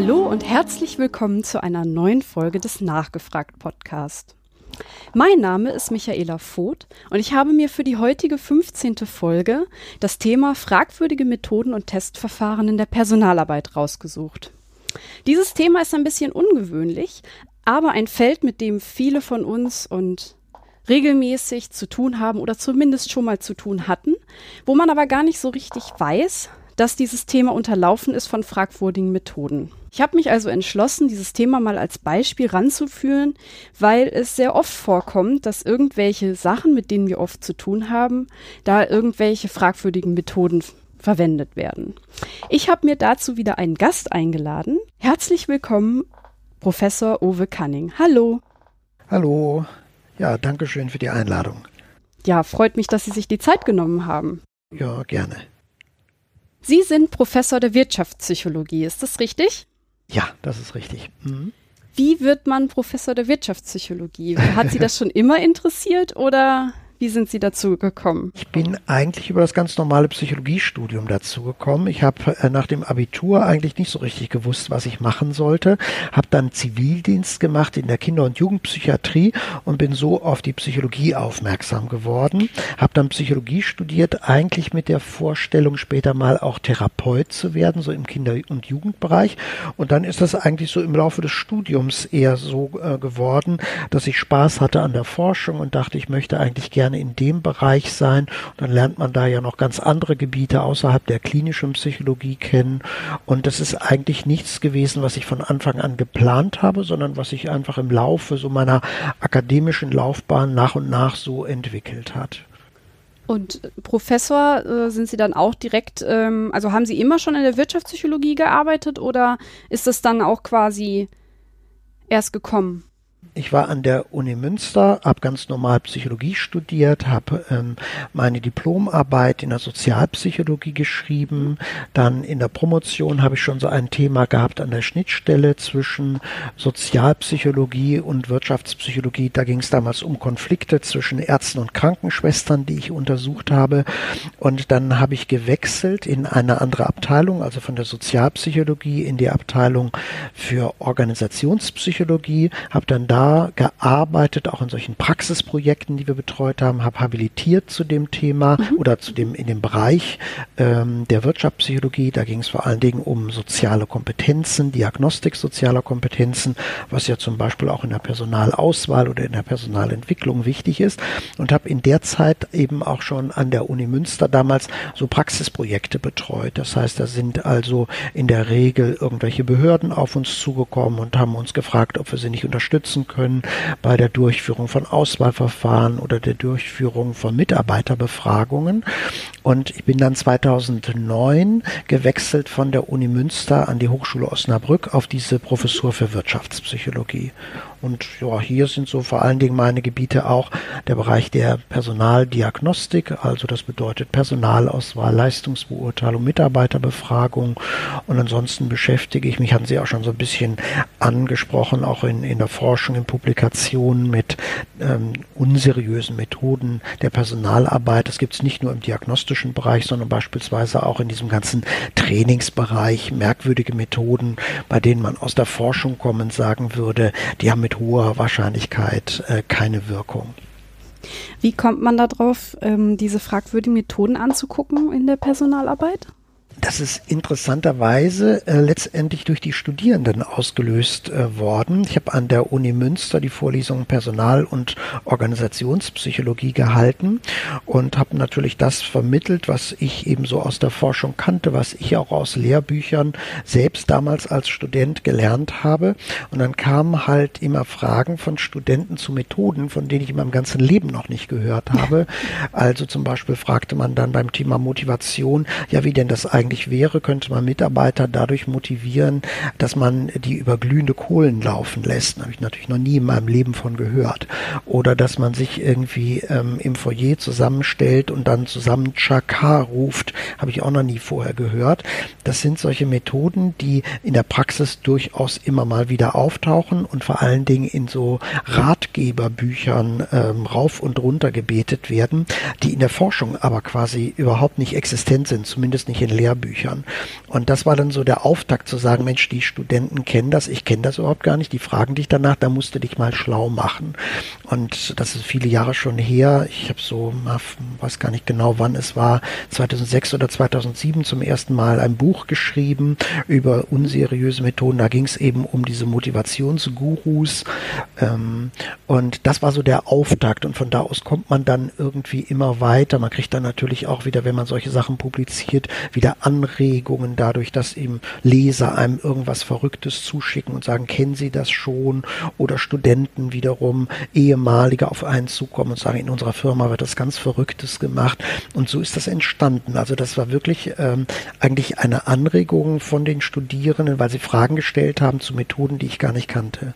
Hallo und herzlich willkommen zu einer neuen Folge des Nachgefragt Podcast. Mein Name ist Michaela Voth und ich habe mir für die heutige 15. Folge das Thema fragwürdige Methoden und Testverfahren in der Personalarbeit rausgesucht. Dieses Thema ist ein bisschen ungewöhnlich, aber ein Feld, mit dem viele von uns und regelmäßig zu tun haben oder zumindest schon mal zu tun hatten, wo man aber gar nicht so richtig weiß, dass dieses Thema unterlaufen ist von fragwürdigen Methoden. Ich habe mich also entschlossen, dieses Thema mal als Beispiel ranzuführen, weil es sehr oft vorkommt, dass irgendwelche Sachen, mit denen wir oft zu tun haben, da irgendwelche fragwürdigen Methoden verwendet werden. Ich habe mir dazu wieder einen Gast eingeladen. Herzlich willkommen, Professor Uwe Canning. Hallo. Hallo. Ja, danke schön für die Einladung. Ja, freut mich, dass Sie sich die Zeit genommen haben. Ja, gerne. Sie sind Professor der Wirtschaftspsychologie, ist das richtig? Ja, das ist richtig. Mhm. Wie wird man Professor der Wirtschaftspsychologie? Hat Sie das schon immer interessiert oder wie sind Sie dazu gekommen? Ich bin eigentlich über das ganz normale Psychologiestudium dazu gekommen. Ich habe äh, nach dem Abitur eigentlich nicht so richtig gewusst, was ich machen sollte. Habe dann Zivildienst gemacht in der Kinder- und Jugendpsychiatrie und bin so auf die Psychologie aufmerksam geworden. Habe dann Psychologie studiert, eigentlich mit der Vorstellung, später mal auch Therapeut zu werden, so im Kinder- und Jugendbereich. Und dann ist das eigentlich so im Laufe des Studiums eher so äh, geworden, dass ich Spaß hatte an der Forschung und dachte, ich möchte eigentlich gerne gerne in dem Bereich sein. Und dann lernt man da ja noch ganz andere Gebiete außerhalb der klinischen Psychologie kennen. Und das ist eigentlich nichts gewesen, was ich von Anfang an geplant habe, sondern was sich einfach im Laufe so meiner akademischen Laufbahn nach und nach so entwickelt hat. Und Professor äh, sind Sie dann auch direkt, ähm, also haben Sie immer schon in der Wirtschaftspsychologie gearbeitet oder ist das dann auch quasi erst gekommen? Ich war an der Uni Münster, habe ganz normal Psychologie studiert, habe ähm, meine Diplomarbeit in der Sozialpsychologie geschrieben. Dann in der Promotion habe ich schon so ein Thema gehabt an der Schnittstelle zwischen Sozialpsychologie und Wirtschaftspsychologie. Da ging es damals um Konflikte zwischen Ärzten und Krankenschwestern, die ich untersucht habe. Und dann habe ich gewechselt in eine andere Abteilung, also von der Sozialpsychologie in die Abteilung für Organisationspsychologie, habe dann da gearbeitet, auch in solchen Praxisprojekten, die wir betreut haben, habe habilitiert zu dem Thema mhm. oder zu dem in dem Bereich ähm, der Wirtschaftspsychologie. Da ging es vor allen Dingen um soziale Kompetenzen, Diagnostik sozialer Kompetenzen, was ja zum Beispiel auch in der Personalauswahl oder in der Personalentwicklung wichtig ist. Und habe in der Zeit eben auch schon an der Uni Münster damals so Praxisprojekte betreut. Das heißt, da sind also in der Regel irgendwelche Behörden auf uns zugekommen und haben uns gefragt, ob wir sie nicht unterstützen können können bei der Durchführung von Auswahlverfahren oder der Durchführung von Mitarbeiterbefragungen. Und ich bin dann 2009 gewechselt von der Uni Münster an die Hochschule Osnabrück auf diese Professur für Wirtschaftspsychologie. Und ja, hier sind so vor allen Dingen meine Gebiete auch der Bereich der Personaldiagnostik, also das bedeutet Personalauswahl, Leistungsbeurteilung, Mitarbeiterbefragung. Und ansonsten beschäftige ich mich, hatten Sie auch schon so ein bisschen angesprochen, auch in, in der Forschung, in Publikationen mit ähm, unseriösen Methoden der Personalarbeit. Das gibt es nicht nur im diagnostischen Bereich, sondern beispielsweise auch in diesem ganzen Trainingsbereich, merkwürdige Methoden, bei denen man aus der Forschung kommen sagen würde, die haben mit hoher Wahrscheinlichkeit äh, keine Wirkung. Wie kommt man darauf, ähm, diese fragwürdigen Methoden anzugucken in der Personalarbeit? Das ist interessanterweise äh, letztendlich durch die Studierenden ausgelöst äh, worden. Ich habe an der Uni Münster die Vorlesung Personal- und Organisationspsychologie gehalten und habe natürlich das vermittelt, was ich eben so aus der Forschung kannte, was ich auch aus Lehrbüchern selbst damals als Student gelernt habe. Und dann kamen halt immer Fragen von Studenten zu Methoden, von denen ich in meinem ganzen Leben noch nicht gehört habe. Also zum Beispiel fragte man dann beim Thema Motivation, ja, wie denn das eigentlich eigentlich wäre, könnte man Mitarbeiter dadurch motivieren, dass man die über glühende Kohlen laufen lässt. Habe ich natürlich noch nie in meinem Leben von gehört. Oder dass man sich irgendwie ähm, im Foyer zusammenstellt und dann zusammen Chaka ruft, habe ich auch noch nie vorher gehört. Das sind solche Methoden, die in der Praxis durchaus immer mal wieder auftauchen und vor allen Dingen in so Ratgeberbüchern ähm, rauf und runter gebetet werden, die in der Forschung aber quasi überhaupt nicht existent sind, zumindest nicht in Lehrbüchern Lehrbüchern. Und das war dann so der Auftakt zu sagen, Mensch, die Studenten kennen das, ich kenne das überhaupt gar nicht, die fragen dich danach, da musst du dich mal schlau machen. Und das ist viele Jahre schon her. Ich habe so, weiß gar nicht genau, wann es war, 2006 oder 2007 zum ersten Mal ein Buch geschrieben über unseriöse Methoden. Da ging es eben um diese Motivationsgurus. Ähm, und das war so der Auftakt. Und von da aus kommt man dann irgendwie immer weiter. Man kriegt dann natürlich auch wieder, wenn man solche Sachen publiziert, wieder Anregungen dadurch, dass eben Leser einem irgendwas Verrücktes zuschicken und sagen, kennen Sie das schon? Oder Studenten wiederum, ehemalige auf einen zukommen und sagen, in unserer Firma wird das ganz Verrücktes gemacht. Und so ist das entstanden. Also das war wirklich ähm, eigentlich eine Anregung von den Studierenden, weil sie Fragen gestellt haben zu Methoden, die ich gar nicht kannte.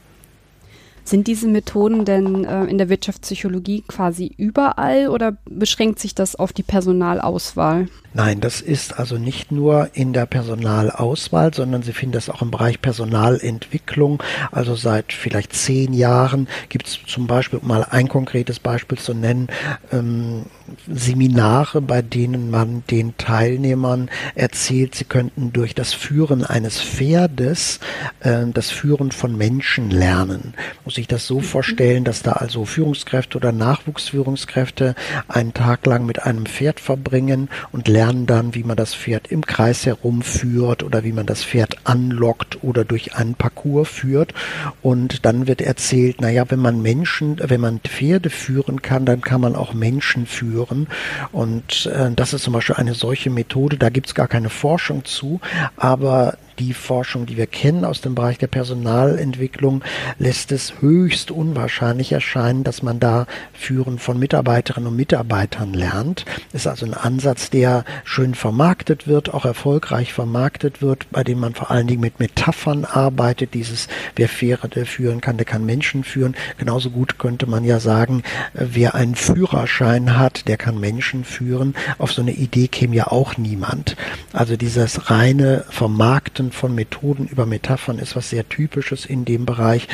Sind diese Methoden denn äh, in der Wirtschaftspsychologie quasi überall oder beschränkt sich das auf die Personalauswahl? Nein, das ist also nicht nur in der Personalauswahl, sondern Sie finden das auch im Bereich Personalentwicklung. Also seit vielleicht zehn Jahren gibt es zum Beispiel, um mal ein konkretes Beispiel zu nennen, ähm, Seminare, bei denen man den Teilnehmern erzählt, sie könnten durch das Führen eines Pferdes äh, das Führen von Menschen lernen. Muss ich das so mhm. vorstellen, dass da also Führungskräfte oder Nachwuchsführungskräfte einen Tag lang mit einem Pferd verbringen und lernen dann, wie man das Pferd im Kreis herumführt oder wie man das Pferd anlockt oder durch einen Parcours führt. Und dann wird erzählt, naja, wenn man Menschen, wenn man Pferde führen kann, dann kann man auch Menschen führen führen. Und äh, das ist zum Beispiel eine solche Methode, da gibt es gar keine Forschung zu, aber die Forschung, die wir kennen aus dem Bereich der Personalentwicklung, lässt es höchst unwahrscheinlich erscheinen, dass man da Führen von Mitarbeiterinnen und Mitarbeitern lernt. Ist also ein Ansatz, der schön vermarktet wird, auch erfolgreich vermarktet wird, bei dem man vor allen Dingen mit Metaphern arbeitet. Dieses, wer Pferde führen kann, der kann Menschen führen. Genauso gut könnte man ja sagen, wer einen Führerschein hat, der kann Menschen führen. Auf so eine Idee käme ja auch niemand. Also dieses reine Vermarkten von Methoden über Metaphern ist was sehr Typisches in dem Bereich.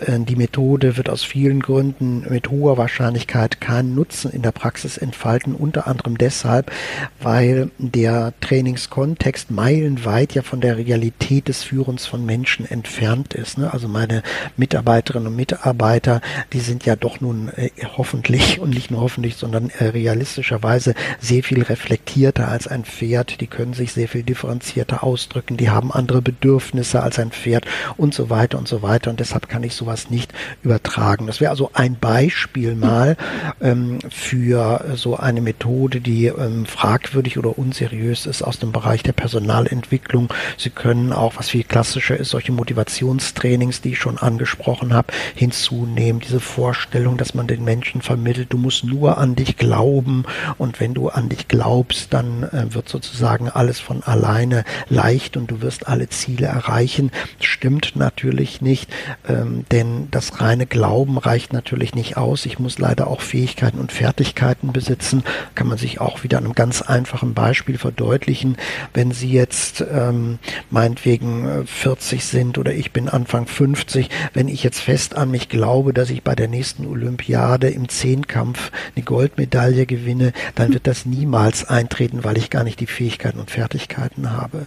Äh, die Methode wird aus vielen Gründen mit hoher Wahrscheinlichkeit keinen Nutzen in der Praxis entfalten, unter anderem deshalb, weil der Trainingskontext meilenweit ja von der Realität des Führens von Menschen entfernt ist. Ne? Also meine Mitarbeiterinnen und Mitarbeiter, die sind ja doch nun äh, hoffentlich und nicht nur hoffentlich, sondern äh, realistischerweise sehr viel reflektierter als ein Pferd. Die können sich sehr viel differenzierter ausdrücken, die haben andere Bedürfnisse als ein Pferd und so weiter und so weiter. Und deshalb kann ich sowas sowas nicht übertragen. Das wäre also ein Beispiel mal ähm, für so eine Methode, die ähm, fragwürdig oder unseriös ist aus dem Bereich der Personalentwicklung. Sie können auch, was viel klassischer ist, solche Motivationstrainings, die ich schon angesprochen habe, hinzunehmen. Diese Vorstellung, dass man den Menschen vermittelt, du musst nur an dich glauben und wenn du an dich glaubst, dann äh, wird sozusagen alles von alleine leicht und du wirst alle Ziele erreichen. Stimmt natürlich nicht, ähm, denn das reine Glauben reicht natürlich nicht aus. Ich muss leider auch Fähigkeiten und Fertigkeiten besitzen. Kann man sich auch wieder an einem ganz einfachen Beispiel verdeutlichen. Wenn Sie jetzt ähm, meinetwegen 40 äh, sind oder ich bin Anfang 50, wenn ich jetzt fest an mich glaube, dass ich bei der nächsten Olympiade im Zehnkampf eine Goldmedaille gewinne, dann wird das niemals eintreten, weil ich gar nicht die Fähigkeiten und Fertigkeiten habe.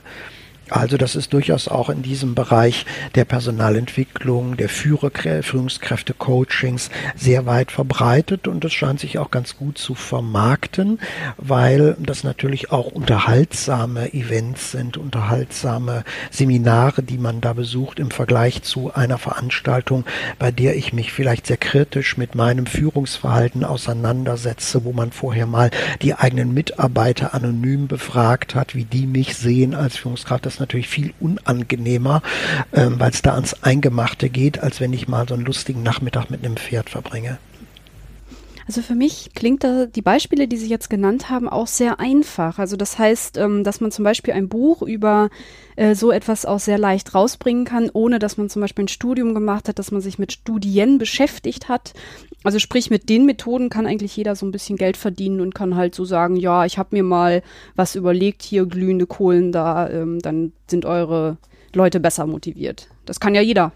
Also das ist durchaus auch in diesem Bereich der Personalentwicklung, der Führungskräfte-Coachings sehr weit verbreitet und es scheint sich auch ganz gut zu vermarkten, weil das natürlich auch unterhaltsame Events sind, unterhaltsame Seminare, die man da besucht im Vergleich zu einer Veranstaltung, bei der ich mich vielleicht sehr kritisch mit meinem Führungsverhalten auseinandersetze, wo man vorher mal die eigenen Mitarbeiter anonym befragt hat, wie die mich sehen als Führungskraft. Das natürlich viel unangenehmer, ähm, weil es da ans Eingemachte geht, als wenn ich mal so einen lustigen Nachmittag mit einem Pferd verbringe. Also für mich klingt da die Beispiele, die Sie jetzt genannt haben, auch sehr einfach. Also das heißt, ähm, dass man zum Beispiel ein Buch über äh, so etwas auch sehr leicht rausbringen kann, ohne dass man zum Beispiel ein Studium gemacht hat, dass man sich mit Studien beschäftigt hat. Also sprich, mit den Methoden kann eigentlich jeder so ein bisschen Geld verdienen und kann halt so sagen, ja, ich habe mir mal was überlegt, hier glühende Kohlen da, ähm, dann sind eure Leute besser motiviert. Das kann ja jeder.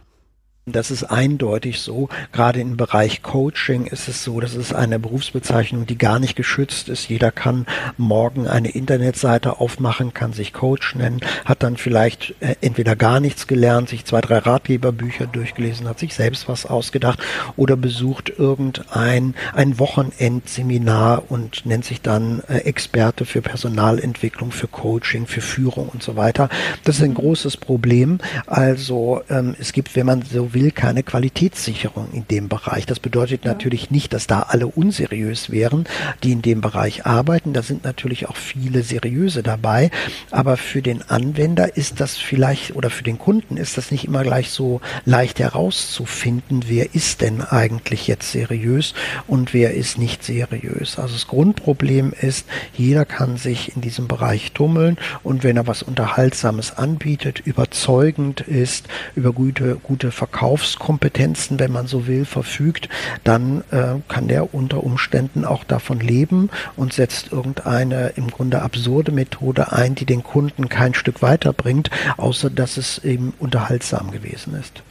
Das ist eindeutig so. Gerade im Bereich Coaching ist es so, das ist eine Berufsbezeichnung, die gar nicht geschützt ist. Jeder kann morgen eine Internetseite aufmachen, kann sich Coach nennen, hat dann vielleicht äh, entweder gar nichts gelernt, sich zwei, drei Ratgeberbücher durchgelesen, hat sich selbst was ausgedacht oder besucht irgendein ein Wochenendseminar und nennt sich dann äh, Experte für Personalentwicklung, für Coaching, für Führung und so weiter. Das ist ein großes Problem. Also ähm, es gibt, wenn man so will, will keine Qualitätssicherung in dem Bereich. Das bedeutet ja. natürlich nicht, dass da alle unseriös wären, die in dem Bereich arbeiten. Da sind natürlich auch viele seriöse dabei. Aber für den Anwender ist das vielleicht oder für den Kunden ist das nicht immer gleich so leicht herauszufinden, wer ist denn eigentlich jetzt seriös und wer ist nicht seriös. Also das Grundproblem ist, jeder kann sich in diesem Bereich tummeln und wenn er was Unterhaltsames anbietet, überzeugend ist, über gute, gute Verkaufs Verkaufskompetenzen, wenn man so will, verfügt, dann äh, kann der unter Umständen auch davon leben und setzt irgendeine im Grunde absurde Methode ein, die den Kunden kein Stück weiterbringt, außer dass es eben unterhaltsam gewesen ist.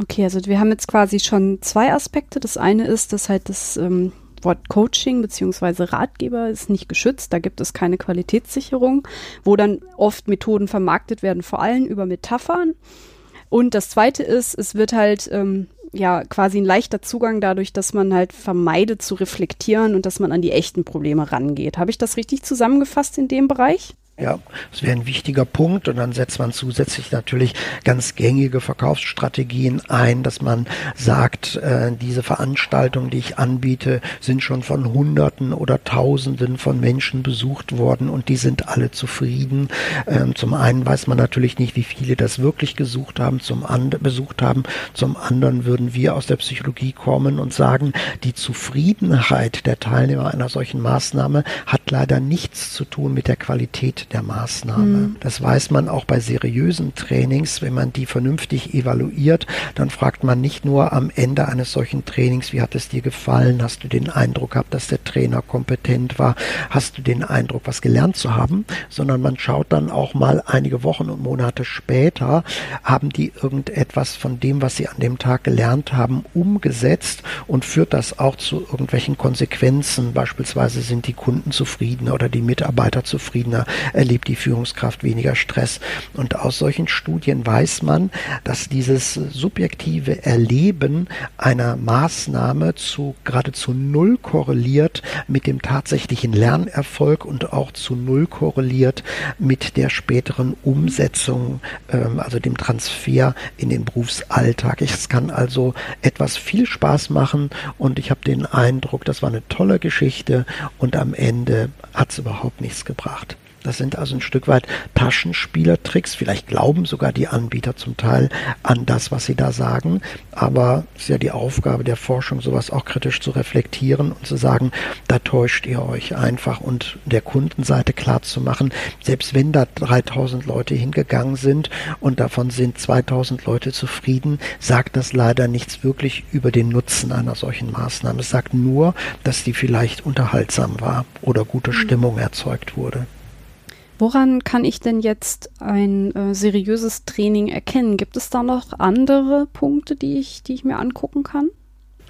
Okay, also wir haben jetzt quasi schon zwei Aspekte. Das eine ist, dass halt das ähm, Wort Coaching bzw. Ratgeber ist nicht geschützt, da gibt es keine Qualitätssicherung, wo dann oft Methoden vermarktet werden, vor allem über Metaphern. Und das Zweite ist, es wird halt ähm, ja quasi ein leichter Zugang dadurch, dass man halt vermeidet zu reflektieren und dass man an die echten Probleme rangeht. Habe ich das richtig zusammengefasst in dem Bereich? Ja, das wäre ein wichtiger Punkt und dann setzt man zusätzlich natürlich ganz gängige Verkaufsstrategien ein, dass man sagt, äh, diese Veranstaltungen, die ich anbiete, sind schon von Hunderten oder Tausenden von Menschen besucht worden und die sind alle zufrieden. Ähm, zum einen weiß man natürlich nicht, wie viele das wirklich gesucht haben, zum anderen besucht haben. Zum anderen würden wir aus der Psychologie kommen und sagen, die Zufriedenheit der Teilnehmer einer solchen Maßnahme hat leider nichts zu tun mit der Qualität der Maßnahme. Mhm. Das weiß man auch bei seriösen Trainings, wenn man die vernünftig evaluiert, dann fragt man nicht nur am Ende eines solchen Trainings, wie hat es dir gefallen? Hast du den Eindruck gehabt, dass der Trainer kompetent war? Hast du den Eindruck, was gelernt zu haben? Sondern man schaut dann auch mal einige Wochen und Monate später, haben die irgendetwas von dem, was sie an dem Tag gelernt haben, umgesetzt und führt das auch zu irgendwelchen Konsequenzen. Beispielsweise sind die Kunden zufriedener oder die Mitarbeiter zufriedener, erlebt die Führungskraft weniger Stress. Und aus solchen Studien weiß man, dass dieses subjektive Erleben einer Maßnahme zu geradezu null korreliert mit dem tatsächlichen Lernerfolg und auch zu null korreliert mit der späteren Umsetzung, ähm, also dem Transfer in den Berufsalltag. Es kann also etwas viel Spaß machen und ich habe den Eindruck, das war eine tolle Geschichte und am Ende hat es überhaupt nichts gebracht. Das sind also ein Stück weit Taschenspielertricks. Vielleicht glauben sogar die Anbieter zum Teil an das, was sie da sagen. Aber es ist ja die Aufgabe der Forschung, sowas auch kritisch zu reflektieren und zu sagen, da täuscht ihr euch einfach und der Kundenseite klar zu machen, selbst wenn da 3000 Leute hingegangen sind und davon sind 2000 Leute zufrieden, sagt das leider nichts wirklich über den Nutzen einer solchen Maßnahme. Es sagt nur, dass die vielleicht unterhaltsam war oder gute mhm. Stimmung erzeugt wurde. Woran kann ich denn jetzt ein äh, seriöses Training erkennen? Gibt es da noch andere Punkte, die ich, die ich mir angucken kann?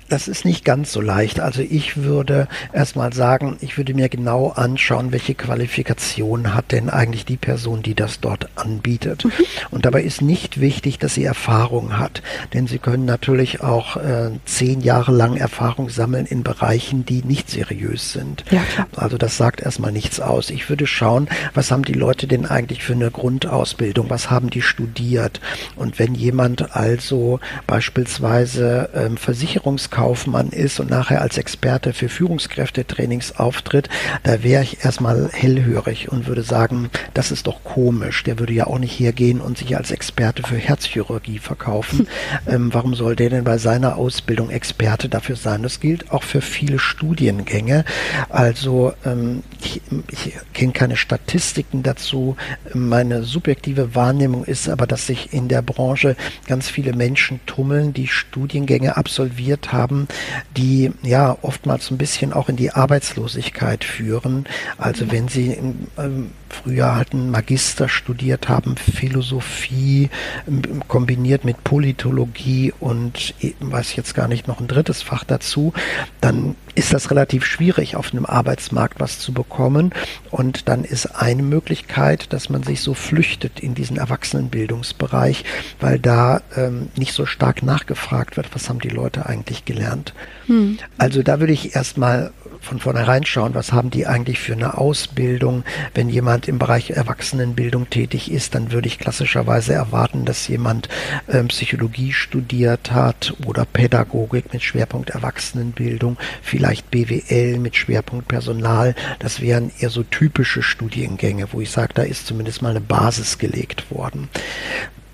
Das ist nicht ganz so leicht. Also ich würde erstmal sagen, ich würde mir genau anschauen, welche Qualifikation hat denn eigentlich die Person, die das dort anbietet. Mhm. Und dabei ist nicht wichtig, dass sie Erfahrung hat. Denn sie können natürlich auch äh, zehn Jahre lang Erfahrung sammeln in Bereichen, die nicht seriös sind. Ja, also das sagt erstmal nichts aus. Ich würde schauen, was haben die Leute denn eigentlich für eine Grundausbildung? Was haben die studiert? Und wenn jemand also beispielsweise ähm, Versicherungs Kaufmann ist und nachher als Experte für Führungskräftetrainings auftritt, da wäre ich erstmal hellhörig und würde sagen, das ist doch komisch. Der würde ja auch nicht hergehen und sich als Experte für Herzchirurgie verkaufen. ähm, warum soll der denn bei seiner Ausbildung Experte dafür sein? Das gilt auch für viele Studiengänge. Also ähm, ich, ich kenne keine Statistiken dazu. Meine subjektive Wahrnehmung ist aber, dass sich in der Branche ganz viele Menschen tummeln, die Studiengänge absolviert haben haben, die ja oftmals ein bisschen auch in die Arbeitslosigkeit führen. Also wenn sie ähm, früher halt einen Magister studiert haben, Philosophie ähm, kombiniert mit Politologie und äh, weiß jetzt gar nicht noch ein drittes Fach dazu, dann ist das relativ schwierig, auf einem Arbeitsmarkt was zu bekommen. Und dann ist eine Möglichkeit, dass man sich so flüchtet in diesen Erwachsenenbildungsbereich, weil da ähm, nicht so stark nachgefragt wird, was haben die Leute eigentlich gelernt. Hm. Also da würde ich erstmal von vornherein schauen, was haben die eigentlich für eine Ausbildung. Wenn jemand im Bereich Erwachsenenbildung tätig ist, dann würde ich klassischerweise erwarten, dass jemand äh, Psychologie studiert hat oder Pädagogik mit Schwerpunkt Erwachsenenbildung, vielleicht BWL mit Schwerpunkt Personal. Das wären eher so typische Studiengänge, wo ich sage, da ist zumindest mal eine Basis gelegt worden.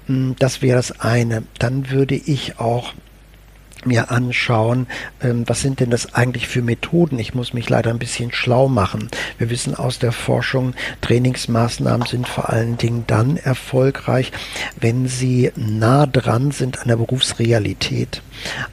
Hm, das wäre das eine. Dann würde ich auch mir anschauen, ähm, was sind denn das eigentlich für Methoden. Ich muss mich leider ein bisschen schlau machen. Wir wissen aus der Forschung, Trainingsmaßnahmen sind vor allen Dingen dann erfolgreich, wenn sie nah dran sind an der Berufsrealität.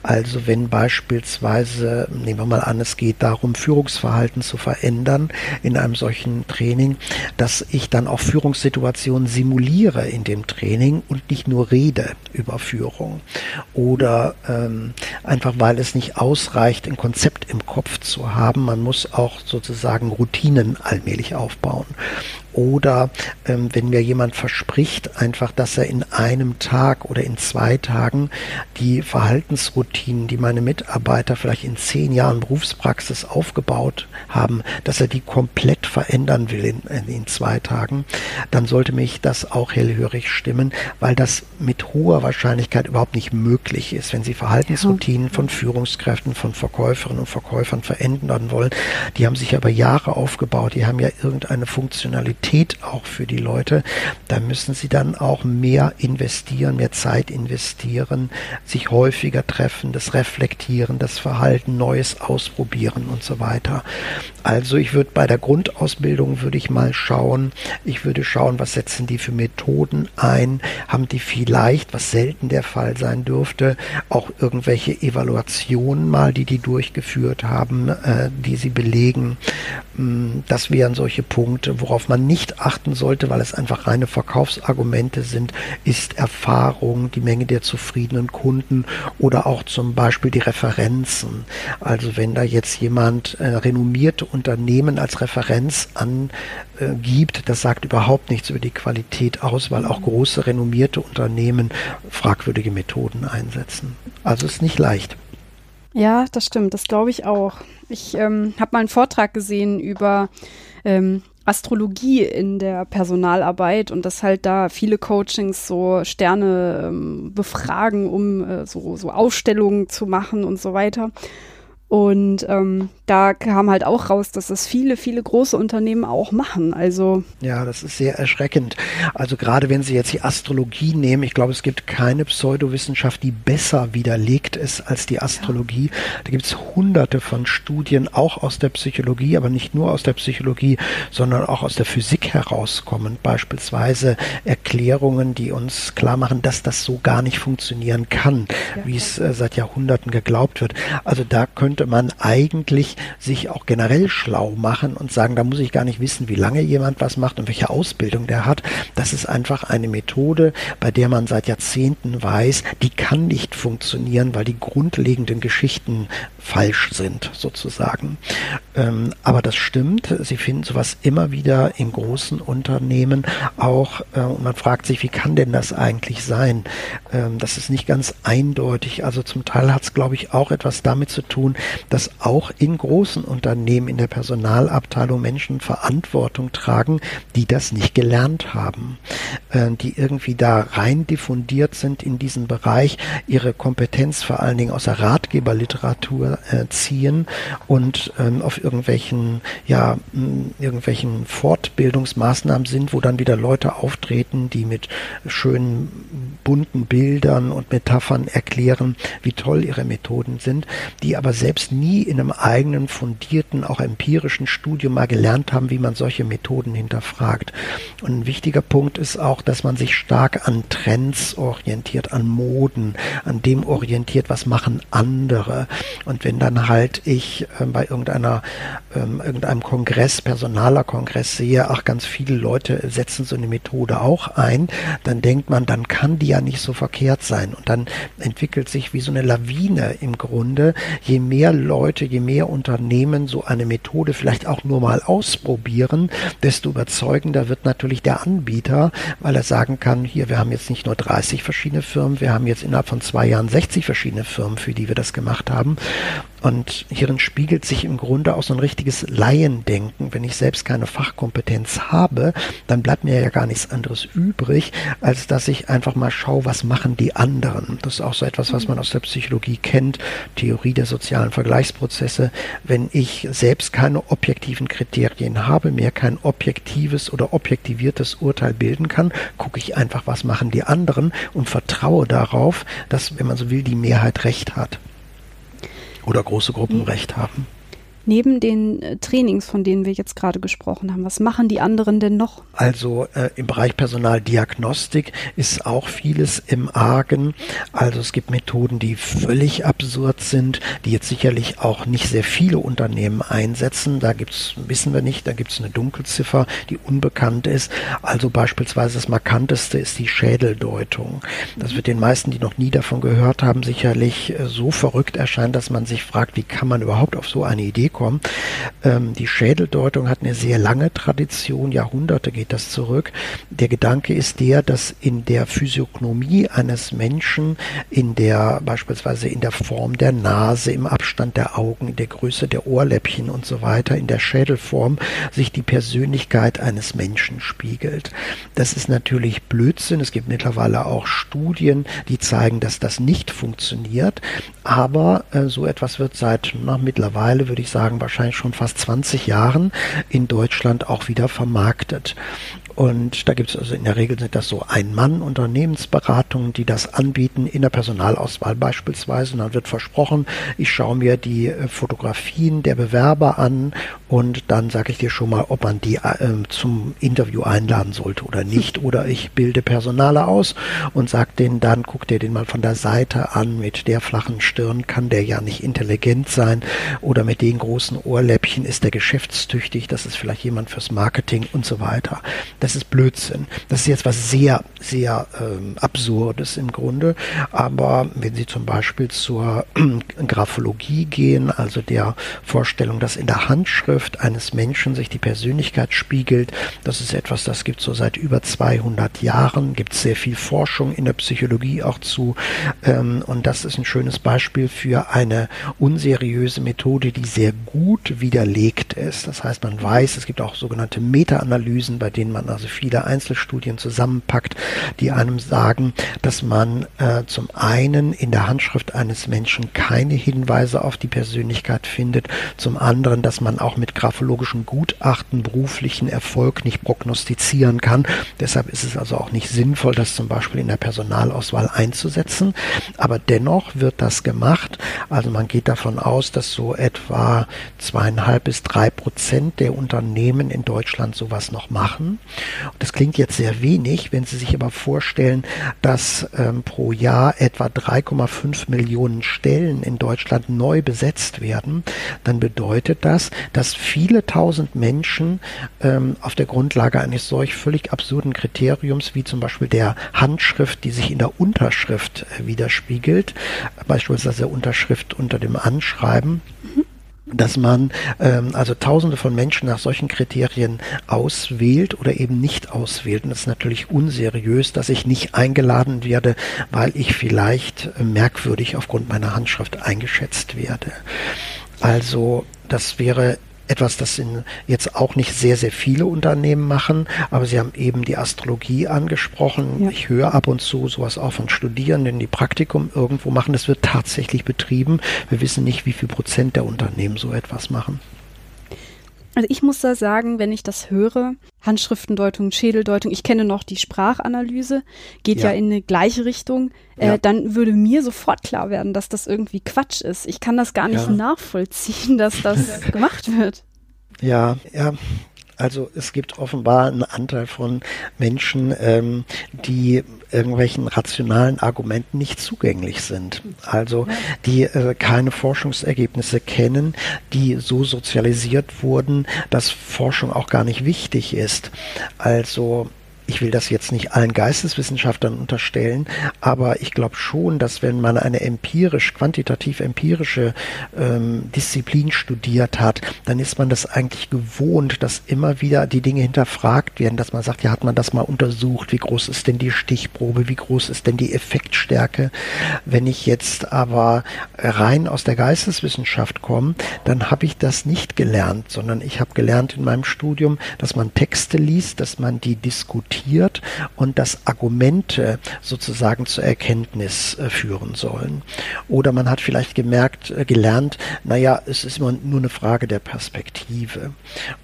Also wenn beispielsweise, nehmen wir mal an, es geht darum, Führungsverhalten zu verändern in einem solchen Training, dass ich dann auch Führungssituationen simuliere in dem Training und nicht nur rede über Führung. Oder ähm, einfach weil es nicht ausreicht, ein Konzept im Kopf zu haben. Man muss auch sozusagen Routinen allmählich aufbauen. Oder ähm, wenn mir jemand verspricht, einfach, dass er in einem Tag oder in zwei Tagen die Verhaltensroutinen, die meine Mitarbeiter vielleicht in zehn Jahren Berufspraxis aufgebaut haben, dass er die komplett verändern will in, in zwei Tagen, dann sollte mich das auch hellhörig stimmen, weil das mit hoher Wahrscheinlichkeit überhaupt nicht möglich ist. Wenn Sie Verhaltensroutinen von Führungskräften, von Verkäuferinnen und Verkäufern verändern wollen, die haben sich ja über Jahre aufgebaut, die haben ja irgendeine Funktionalität Qualität auch für die Leute, da müssen sie dann auch mehr investieren, mehr Zeit investieren, sich häufiger treffen, das Reflektieren, das Verhalten, Neues ausprobieren und so weiter. Also ich würde bei der Grundausbildung würde ich mal schauen, ich würde schauen, was setzen die für Methoden ein, haben die vielleicht, was selten der Fall sein dürfte, auch irgendwelche Evaluationen mal, die die durchgeführt haben, äh, die sie belegen. Mm, das wären solche Punkte, worauf man nicht achten sollte, weil es einfach reine Verkaufsargumente sind, ist Erfahrung, die Menge der zufriedenen Kunden oder auch zum Beispiel die Referenzen. Also wenn da jetzt jemand äh, renommierte Unternehmen als Referenz angibt, das sagt überhaupt nichts über die Qualität aus, weil auch große renommierte Unternehmen fragwürdige Methoden einsetzen. Also ist nicht leicht. Ja, das stimmt, das glaube ich auch. Ich ähm, habe mal einen Vortrag gesehen über ähm, Astrologie in der Personalarbeit und dass halt da viele Coachings so Sterne ähm, befragen, um äh, so, so Ausstellungen zu machen und so weiter. Und ähm, da kam halt auch raus, dass das viele, viele große Unternehmen auch machen. Also ja, das ist sehr erschreckend. Also gerade wenn Sie jetzt die Astrologie nehmen, ich glaube, es gibt keine Pseudowissenschaft, die besser widerlegt ist als die Astrologie. Ja. Da gibt es hunderte von Studien, auch aus der Psychologie, aber nicht nur aus der Psychologie, sondern auch aus der Physik herauskommen. Beispielsweise Erklärungen, die uns klar machen, dass das so gar nicht funktionieren kann, ja, wie es äh, seit Jahrhunderten geglaubt wird. Also da könnte könnte man eigentlich sich auch generell schlau machen und sagen, da muss ich gar nicht wissen, wie lange jemand was macht und welche Ausbildung der hat. Das ist einfach eine Methode, bei der man seit Jahrzehnten weiß, die kann nicht funktionieren, weil die grundlegenden Geschichten falsch sind, sozusagen. Ähm, aber das stimmt. Sie finden sowas immer wieder in großen Unternehmen auch. Äh, und man fragt sich, wie kann denn das eigentlich sein? Ähm, das ist nicht ganz eindeutig. Also zum Teil hat es, glaube ich, auch etwas damit zu tun, dass auch in großen Unternehmen in der Personalabteilung Menschen Verantwortung tragen, die das nicht gelernt haben, äh, die irgendwie da rein diffundiert sind in diesen Bereich, ihre Kompetenz vor allen Dingen aus der Ratgeberliteratur äh, ziehen und ähm, auf irgendwelchen, ja, irgendwelchen Fortbildungsmaßnahmen sind, wo dann wieder Leute auftreten, die mit schönen bunten Bildern und Metaphern erklären, wie toll ihre Methoden sind, die aber selbst selbst nie in einem eigenen fundierten, auch empirischen Studium mal gelernt haben, wie man solche Methoden hinterfragt. Und ein wichtiger Punkt ist auch, dass man sich stark an Trends orientiert, an Moden, an dem orientiert, was machen andere. Und wenn dann halt ich äh, bei irgendeiner, ähm, irgendeinem Kongress, personaler Kongress sehe, ach, ganz viele Leute setzen so eine Methode auch ein, dann denkt man, dann kann die ja nicht so verkehrt sein. Und dann entwickelt sich wie so eine Lawine im Grunde. Je mehr Leute, je mehr Unternehmen so eine Methode vielleicht auch nur mal ausprobieren, desto überzeugender wird natürlich der Anbieter, weil er sagen kann, hier, wir haben jetzt nicht nur 30 verschiedene Firmen, wir haben jetzt innerhalb von zwei Jahren 60 verschiedene Firmen, für die wir das gemacht haben. Und hierin spiegelt sich im Grunde auch so ein richtiges Laiendenken. Wenn ich selbst keine Fachkompetenz habe, dann bleibt mir ja gar nichts anderes übrig, als dass ich einfach mal schaue, was machen die anderen. Das ist auch so etwas, was man aus der Psychologie kennt, Theorie der sozialen Vergleichsprozesse. Wenn ich selbst keine objektiven Kriterien habe, mir kein objektives oder objektiviertes Urteil bilden kann, gucke ich einfach, was machen die anderen und vertraue darauf, dass, wenn man so will, die Mehrheit recht hat oder große Gruppen Recht haben neben den äh, Trainings, von denen wir jetzt gerade gesprochen haben? Was machen die anderen denn noch? Also äh, im Bereich Personaldiagnostik ist auch vieles im Argen. Also es gibt Methoden, die völlig absurd sind, die jetzt sicherlich auch nicht sehr viele Unternehmen einsetzen. Da gibt's, wissen wir nicht, da gibt es eine Dunkelziffer, die unbekannt ist. Also beispielsweise das markanteste ist die Schädeldeutung. Das wird den meisten, die noch nie davon gehört haben, sicherlich äh, so verrückt erscheinen, dass man sich fragt, wie kann man überhaupt auf so eine Idee kommen? Ähm, die Schädeldeutung hat eine sehr lange Tradition, Jahrhunderte geht das zurück. Der Gedanke ist der, dass in der Physiognomie eines Menschen, in der beispielsweise in der Form der Nase, im Abstand der Augen, in der Größe der Ohrläppchen und so weiter, in der Schädelform sich die Persönlichkeit eines Menschen spiegelt. Das ist natürlich Blödsinn. Es gibt mittlerweile auch Studien, die zeigen, dass das nicht funktioniert. Aber äh, so etwas wird seit na, mittlerweile, würde ich sagen, sagen wahrscheinlich schon fast 20 Jahren in Deutschland auch wieder vermarktet. Und da gibt es also in der Regel sind das so Ein-Mann-Unternehmensberatungen, die das anbieten in der Personalauswahl beispielsweise. Und dann wird versprochen, ich schaue mir die äh, Fotografien der Bewerber an und dann sage ich dir schon mal, ob man die äh, zum Interview einladen sollte oder nicht. Oder ich bilde Personale aus und sage denen dann, guck dir den mal von der Seite an, mit der flachen Stirn kann der ja nicht intelligent sein oder mit den großen Ohrläppchen ist der geschäftstüchtig, das ist vielleicht jemand fürs Marketing und so weiter. Das das ist Blödsinn. Das ist jetzt was sehr, sehr ähm, Absurdes im Grunde. Aber wenn Sie zum Beispiel zur Graphologie gehen, also der Vorstellung, dass in der Handschrift eines Menschen sich die Persönlichkeit spiegelt, das ist etwas, das gibt es so seit über 200 Jahren, gibt es sehr viel Forschung in der Psychologie auch zu. Ähm, und das ist ein schönes Beispiel für eine unseriöse Methode, die sehr gut widerlegt ist. Das heißt, man weiß, es gibt auch sogenannte Meta-Analysen, bei denen man also viele Einzelstudien zusammenpackt, die einem sagen, dass man äh, zum einen in der Handschrift eines Menschen keine Hinweise auf die Persönlichkeit findet, zum anderen, dass man auch mit graphologischen Gutachten beruflichen Erfolg nicht prognostizieren kann. Deshalb ist es also auch nicht sinnvoll, das zum Beispiel in der Personalauswahl einzusetzen. Aber dennoch wird das gemacht. Also man geht davon aus, dass so etwa zweieinhalb bis drei Prozent der Unternehmen in Deutschland sowas noch machen. Das klingt jetzt sehr wenig, wenn Sie sich aber vorstellen, dass ähm, pro Jahr etwa 3,5 Millionen Stellen in Deutschland neu besetzt werden, dann bedeutet das, dass viele tausend Menschen ähm, auf der Grundlage eines solch völlig absurden Kriteriums wie zum Beispiel der Handschrift, die sich in der Unterschrift äh, widerspiegelt, beispielsweise der Unterschrift unter dem Anschreiben, mhm dass man ähm, also Tausende von Menschen nach solchen Kriterien auswählt oder eben nicht auswählt. Und das ist natürlich unseriös, dass ich nicht eingeladen werde, weil ich vielleicht merkwürdig aufgrund meiner Handschrift eingeschätzt werde. Also das wäre etwas, das in, jetzt auch nicht sehr, sehr viele Unternehmen machen, aber Sie haben eben die Astrologie angesprochen. Ja. Ich höre ab und zu sowas auch von Studierenden, die Praktikum irgendwo machen. Das wird tatsächlich betrieben. Wir wissen nicht, wie viel Prozent der Unternehmen so etwas machen. Also ich muss da sagen, wenn ich das höre, Handschriftendeutung, Schädeldeutung, ich kenne noch die Sprachanalyse, geht ja, ja in eine gleiche Richtung, äh, ja. dann würde mir sofort klar werden, dass das irgendwie Quatsch ist. Ich kann das gar nicht ja. nachvollziehen, dass das gemacht wird. Ja, ja, also es gibt offenbar einen Anteil von Menschen, ähm, die irgendwelchen rationalen Argumenten nicht zugänglich sind. Also die äh, keine Forschungsergebnisse kennen, die so sozialisiert wurden, dass Forschung auch gar nicht wichtig ist. Also ich will das jetzt nicht allen Geisteswissenschaftlern unterstellen, aber ich glaube schon, dass wenn man eine empirisch, quantitativ empirische ähm, Disziplin studiert hat, dann ist man das eigentlich gewohnt, dass immer wieder die Dinge hinterfragt werden, dass man sagt, ja, hat man das mal untersucht, wie groß ist denn die Stichprobe, wie groß ist denn die Effektstärke. Wenn ich jetzt aber rein aus der Geisteswissenschaft komme, dann habe ich das nicht gelernt, sondern ich habe gelernt in meinem Studium, dass man Texte liest, dass man die diskutiert, diskutiert und dass Argumente sozusagen zur Erkenntnis äh, führen sollen. Oder man hat vielleicht gemerkt, äh, gelernt, naja, es ist immer nur eine Frage der Perspektive.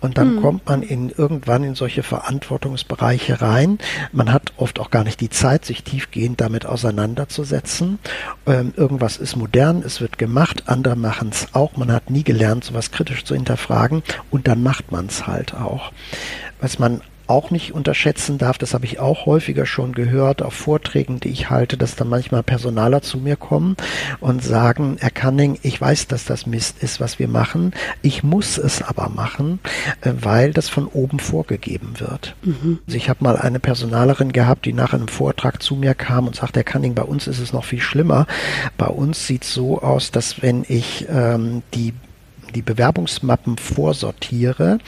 Und dann mhm. kommt man in irgendwann in solche Verantwortungsbereiche rein. Man hat oft auch gar nicht die Zeit, sich tiefgehend damit auseinanderzusetzen. Ähm, irgendwas ist modern, es wird gemacht, andere machen es auch. Man hat nie gelernt, sowas kritisch zu hinterfragen und dann macht man es halt auch. Was man auch nicht unterschätzen darf, das habe ich auch häufiger schon gehört auf Vorträgen, die ich halte, dass dann manchmal Personaler zu mir kommen und sagen, Herr Canning, ich weiß, dass das Mist ist, was wir machen, ich muss es aber machen, äh, weil das von oben vorgegeben wird. Mhm. Also ich habe mal eine Personalerin gehabt, die nach einem Vortrag zu mir kam und sagte, Herr Canning, bei uns ist es noch viel schlimmer. Bei uns sieht es so aus, dass wenn ich ähm, die die Bewerbungsmappen vorsortiere,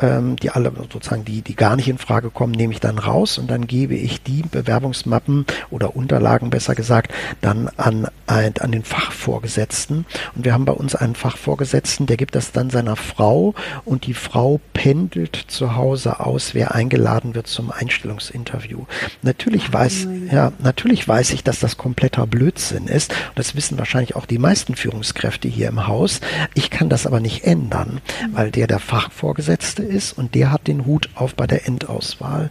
ähm, die alle sozusagen, die, die gar nicht in Frage kommen, nehme ich dann raus und dann gebe ich die Bewerbungsmappen oder Unterlagen besser gesagt dann an, an den Fachvorgesetzten. Und wir haben bei uns einen Fachvorgesetzten, der gibt das dann seiner Frau und die Frau pendelt zu Hause aus, wer eingeladen wird zum Einstellungsinterview. Natürlich weiß, ja, natürlich weiß ich, dass das kompletter Blödsinn ist. Und das wissen wahrscheinlich auch die meisten Führungskräfte hier im Haus. Ich kann das aber aber nicht ändern, weil der der Fachvorgesetzte ist und der hat den Hut auf bei der Endauswahl.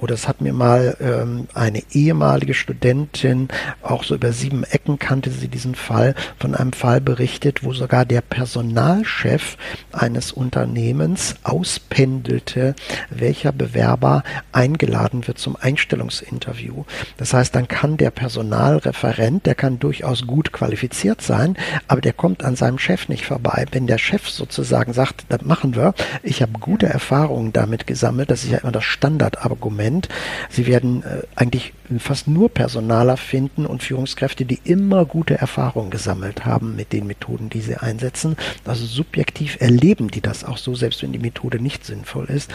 Oder es hat mir mal ähm, eine ehemalige Studentin, auch so über sieben Ecken kannte sie diesen Fall, von einem Fall berichtet, wo sogar der Personalchef eines Unternehmens auspendelte, welcher Bewerber eingeladen wird zum Einstellungsinterview. Das heißt, dann kann der Personalreferent, der kann durchaus gut qualifiziert sein, aber der kommt an seinem Chef nicht vorbei. Wenn der Chef sozusagen sagt, das machen wir, ich habe gute Erfahrungen damit gesammelt, das ist ja immer das Standardargument, Moment. Sie werden äh, eigentlich fast nur Personaler finden und Führungskräfte, die immer gute Erfahrungen gesammelt haben mit den Methoden, die sie einsetzen. Also subjektiv erleben die das auch so, selbst wenn die Methode nicht sinnvoll ist.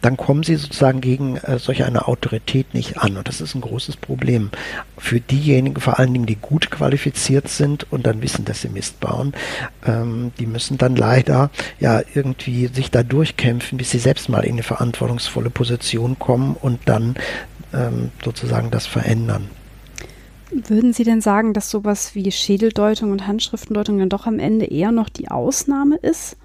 Dann kommen sie sozusagen gegen äh, solch eine Autorität nicht an. Und das ist ein großes Problem für diejenigen, vor allen Dingen, die gut qualifiziert sind und dann wissen, dass sie Mist bauen. Ähm, die müssen dann leider ja irgendwie sich da durchkämpfen, bis sie selbst mal in eine verantwortungsvolle Position kommen und dann ähm, sozusagen das verändern. Würden Sie denn sagen, dass sowas wie Schädeldeutung und Handschriftendeutung dann doch am Ende eher noch die Ausnahme ist?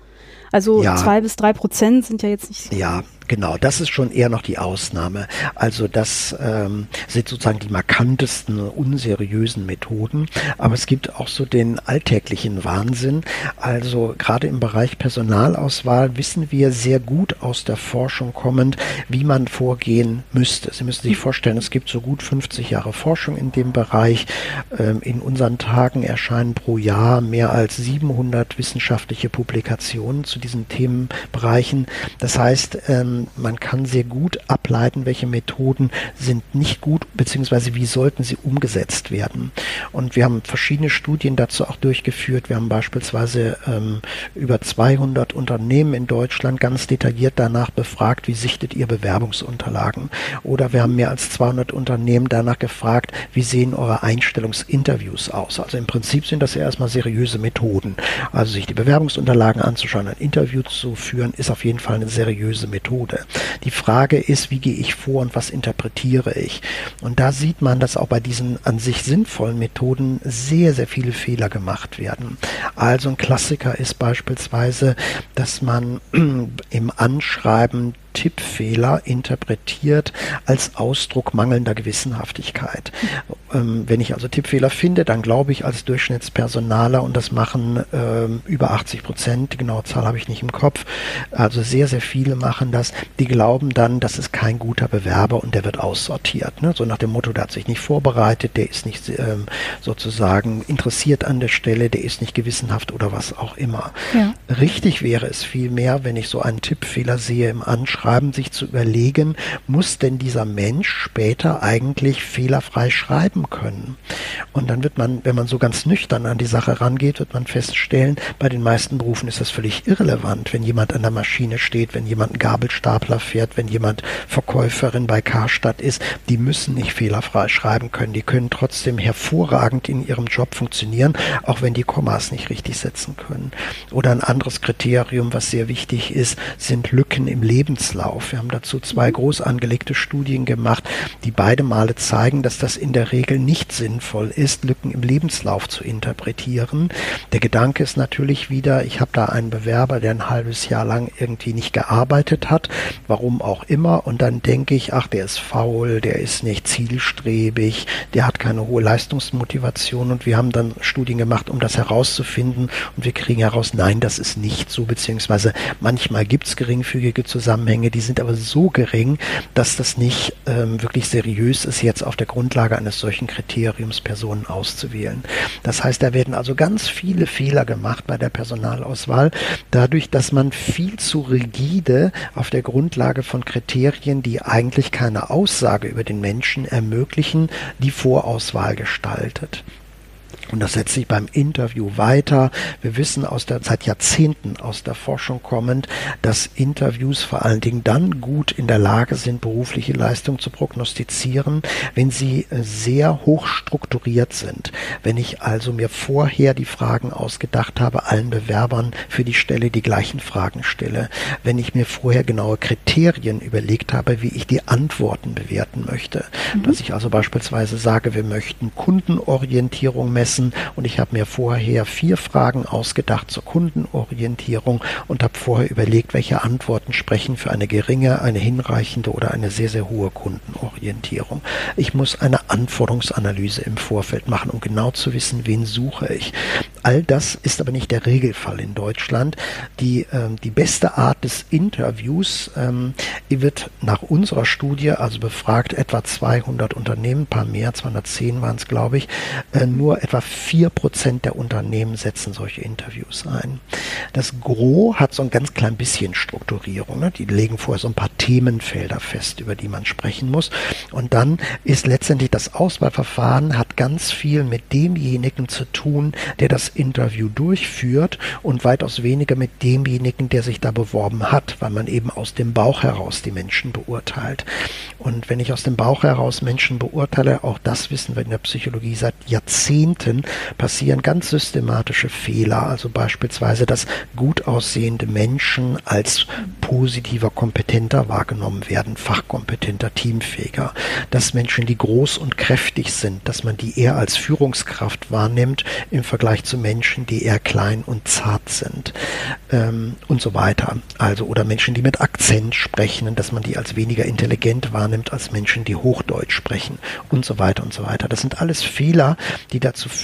Also ja. zwei bis drei Prozent sind ja jetzt nicht. Ja, Genau, das ist schon eher noch die Ausnahme. Also das ähm, sind sozusagen die markantesten unseriösen Methoden. Aber es gibt auch so den alltäglichen Wahnsinn. Also gerade im Bereich Personalauswahl wissen wir sehr gut aus der Forschung kommend, wie man vorgehen müsste. Sie müssen sich vorstellen, es gibt so gut 50 Jahre Forschung in dem Bereich. Ähm, in unseren Tagen erscheinen pro Jahr mehr als 700 wissenschaftliche Publikationen zu diesen Themenbereichen. Das heißt, ähm, man kann sehr gut ableiten, welche Methoden sind nicht gut, beziehungsweise wie sollten sie umgesetzt werden. Und wir haben verschiedene Studien dazu auch durchgeführt. Wir haben beispielsweise ähm, über 200 Unternehmen in Deutschland ganz detailliert danach befragt, wie sichtet ihr Bewerbungsunterlagen. Oder wir haben mehr als 200 Unternehmen danach gefragt, wie sehen eure Einstellungsinterviews aus. Also im Prinzip sind das ja erstmal seriöse Methoden. Also sich die Bewerbungsunterlagen anzuschauen, ein Interview zu führen, ist auf jeden Fall eine seriöse Methode. Methode. Die Frage ist, wie gehe ich vor und was interpretiere ich? Und da sieht man, dass auch bei diesen an sich sinnvollen Methoden sehr, sehr viele Fehler gemacht werden. Also ein Klassiker ist beispielsweise, dass man im Anschreiben Tippfehler interpretiert als Ausdruck mangelnder Gewissenhaftigkeit. Ähm, wenn ich also Tippfehler finde, dann glaube ich als Durchschnittspersonaler, und das machen ähm, über 80 Prozent, die genaue Zahl habe ich nicht im Kopf, also sehr, sehr viele machen das, die glauben dann, das ist kein guter Bewerber und der wird aussortiert. Ne? So nach dem Motto, der hat sich nicht vorbereitet, der ist nicht ähm, sozusagen interessiert an der Stelle, der ist nicht gewissenhaft oder was auch immer. Ja. Richtig wäre es vielmehr, wenn ich so einen Tippfehler sehe im Anschreiben, Schreiben sich zu überlegen, muss denn dieser Mensch später eigentlich fehlerfrei schreiben können? Und dann wird man, wenn man so ganz nüchtern an die Sache rangeht, wird man feststellen, bei den meisten Berufen ist das völlig irrelevant, wenn jemand an der Maschine steht, wenn jemand Gabelstapler fährt, wenn jemand Verkäuferin bei Karstadt ist, die müssen nicht fehlerfrei schreiben können. Die können trotzdem hervorragend in ihrem Job funktionieren, auch wenn die Kommas nicht richtig setzen können. Oder ein anderes Kriterium, was sehr wichtig ist, sind Lücken im Lebenslauf. Lebenslauf. Wir haben dazu zwei groß angelegte Studien gemacht, die beide Male zeigen, dass das in der Regel nicht sinnvoll ist, Lücken im Lebenslauf zu interpretieren. Der Gedanke ist natürlich wieder, ich habe da einen Bewerber, der ein halbes Jahr lang irgendwie nicht gearbeitet hat, warum auch immer, und dann denke ich, ach, der ist faul, der ist nicht zielstrebig, der hat keine hohe Leistungsmotivation und wir haben dann Studien gemacht, um das herauszufinden und wir kriegen heraus, nein, das ist nicht so, beziehungsweise manchmal gibt es geringfügige Zusammenhänge, Menge, die sind aber so gering, dass das nicht ähm, wirklich seriös ist, jetzt auf der Grundlage eines solchen Kriteriums Personen auszuwählen. Das heißt, da werden also ganz viele Fehler gemacht bei der Personalauswahl, dadurch, dass man viel zu rigide auf der Grundlage von Kriterien, die eigentlich keine Aussage über den Menschen ermöglichen, die Vorauswahl gestaltet. Und das setzt sich beim Interview weiter. Wir wissen aus der, seit Jahrzehnten aus der Forschung kommend, dass Interviews vor allen Dingen dann gut in der Lage sind, berufliche Leistung zu prognostizieren, wenn sie äh, sehr hoch strukturiert sind. Wenn ich also mir vorher die Fragen ausgedacht habe, allen Bewerbern für die Stelle die gleichen Fragen stelle. Wenn ich mir vorher genaue Kriterien überlegt habe, wie ich die Antworten bewerten möchte. Mhm. Dass ich also beispielsweise sage, wir möchten Kundenorientierung messen, lassen. Und ich habe mir vorher vier Fragen ausgedacht zur Kundenorientierung und habe vorher überlegt, welche Antworten sprechen für eine geringe, eine hinreichende oder eine sehr, sehr hohe Kundenorientierung. Ich muss eine Anforderungsanalyse im Vorfeld machen, um genau zu wissen, wen suche ich. All das ist aber nicht der Regelfall in Deutschland. Die, ähm, die beste Art des Interviews ähm, wird nach unserer Studie, also befragt etwa 200 Unternehmen, ein paar mehr, 210 waren es, glaube ich, äh, nur etwa vier Prozent der Unternehmen setzen solche Interviews ein. Das Gros hat so ein ganz klein bisschen Strukturierung. Ne? Die legen vorher so ein paar Themenfelder fest, über die man sprechen muss. Und dann ist letztendlich das Auswahlverfahren hat ganz viel mit demjenigen zu tun, der das Interview durchführt und weitaus weniger mit demjenigen, der sich da beworben hat, weil man eben aus dem Bauch heraus die Menschen beurteilt. Und wenn ich aus dem Bauch heraus Menschen beurteile, auch das wissen wir in der Psychologie seit Jahrzehnten, passieren ganz systematische Fehler. Also beispielsweise, dass gut aussehende Menschen als positiver, kompetenter wahrgenommen werden, fachkompetenter, teamfähiger. Dass Menschen, die groß und kräftig sind, dass man die eher als Führungskraft wahrnimmt im Vergleich zu Menschen, die eher klein und zart sind ähm, und so weiter. Also oder Menschen, die mit Akzent sprechen, dass man die als weniger intelligent wahrnimmt als Menschen, die Hochdeutsch sprechen und so weiter und so weiter. Das sind alles Fehler, die dazu führen,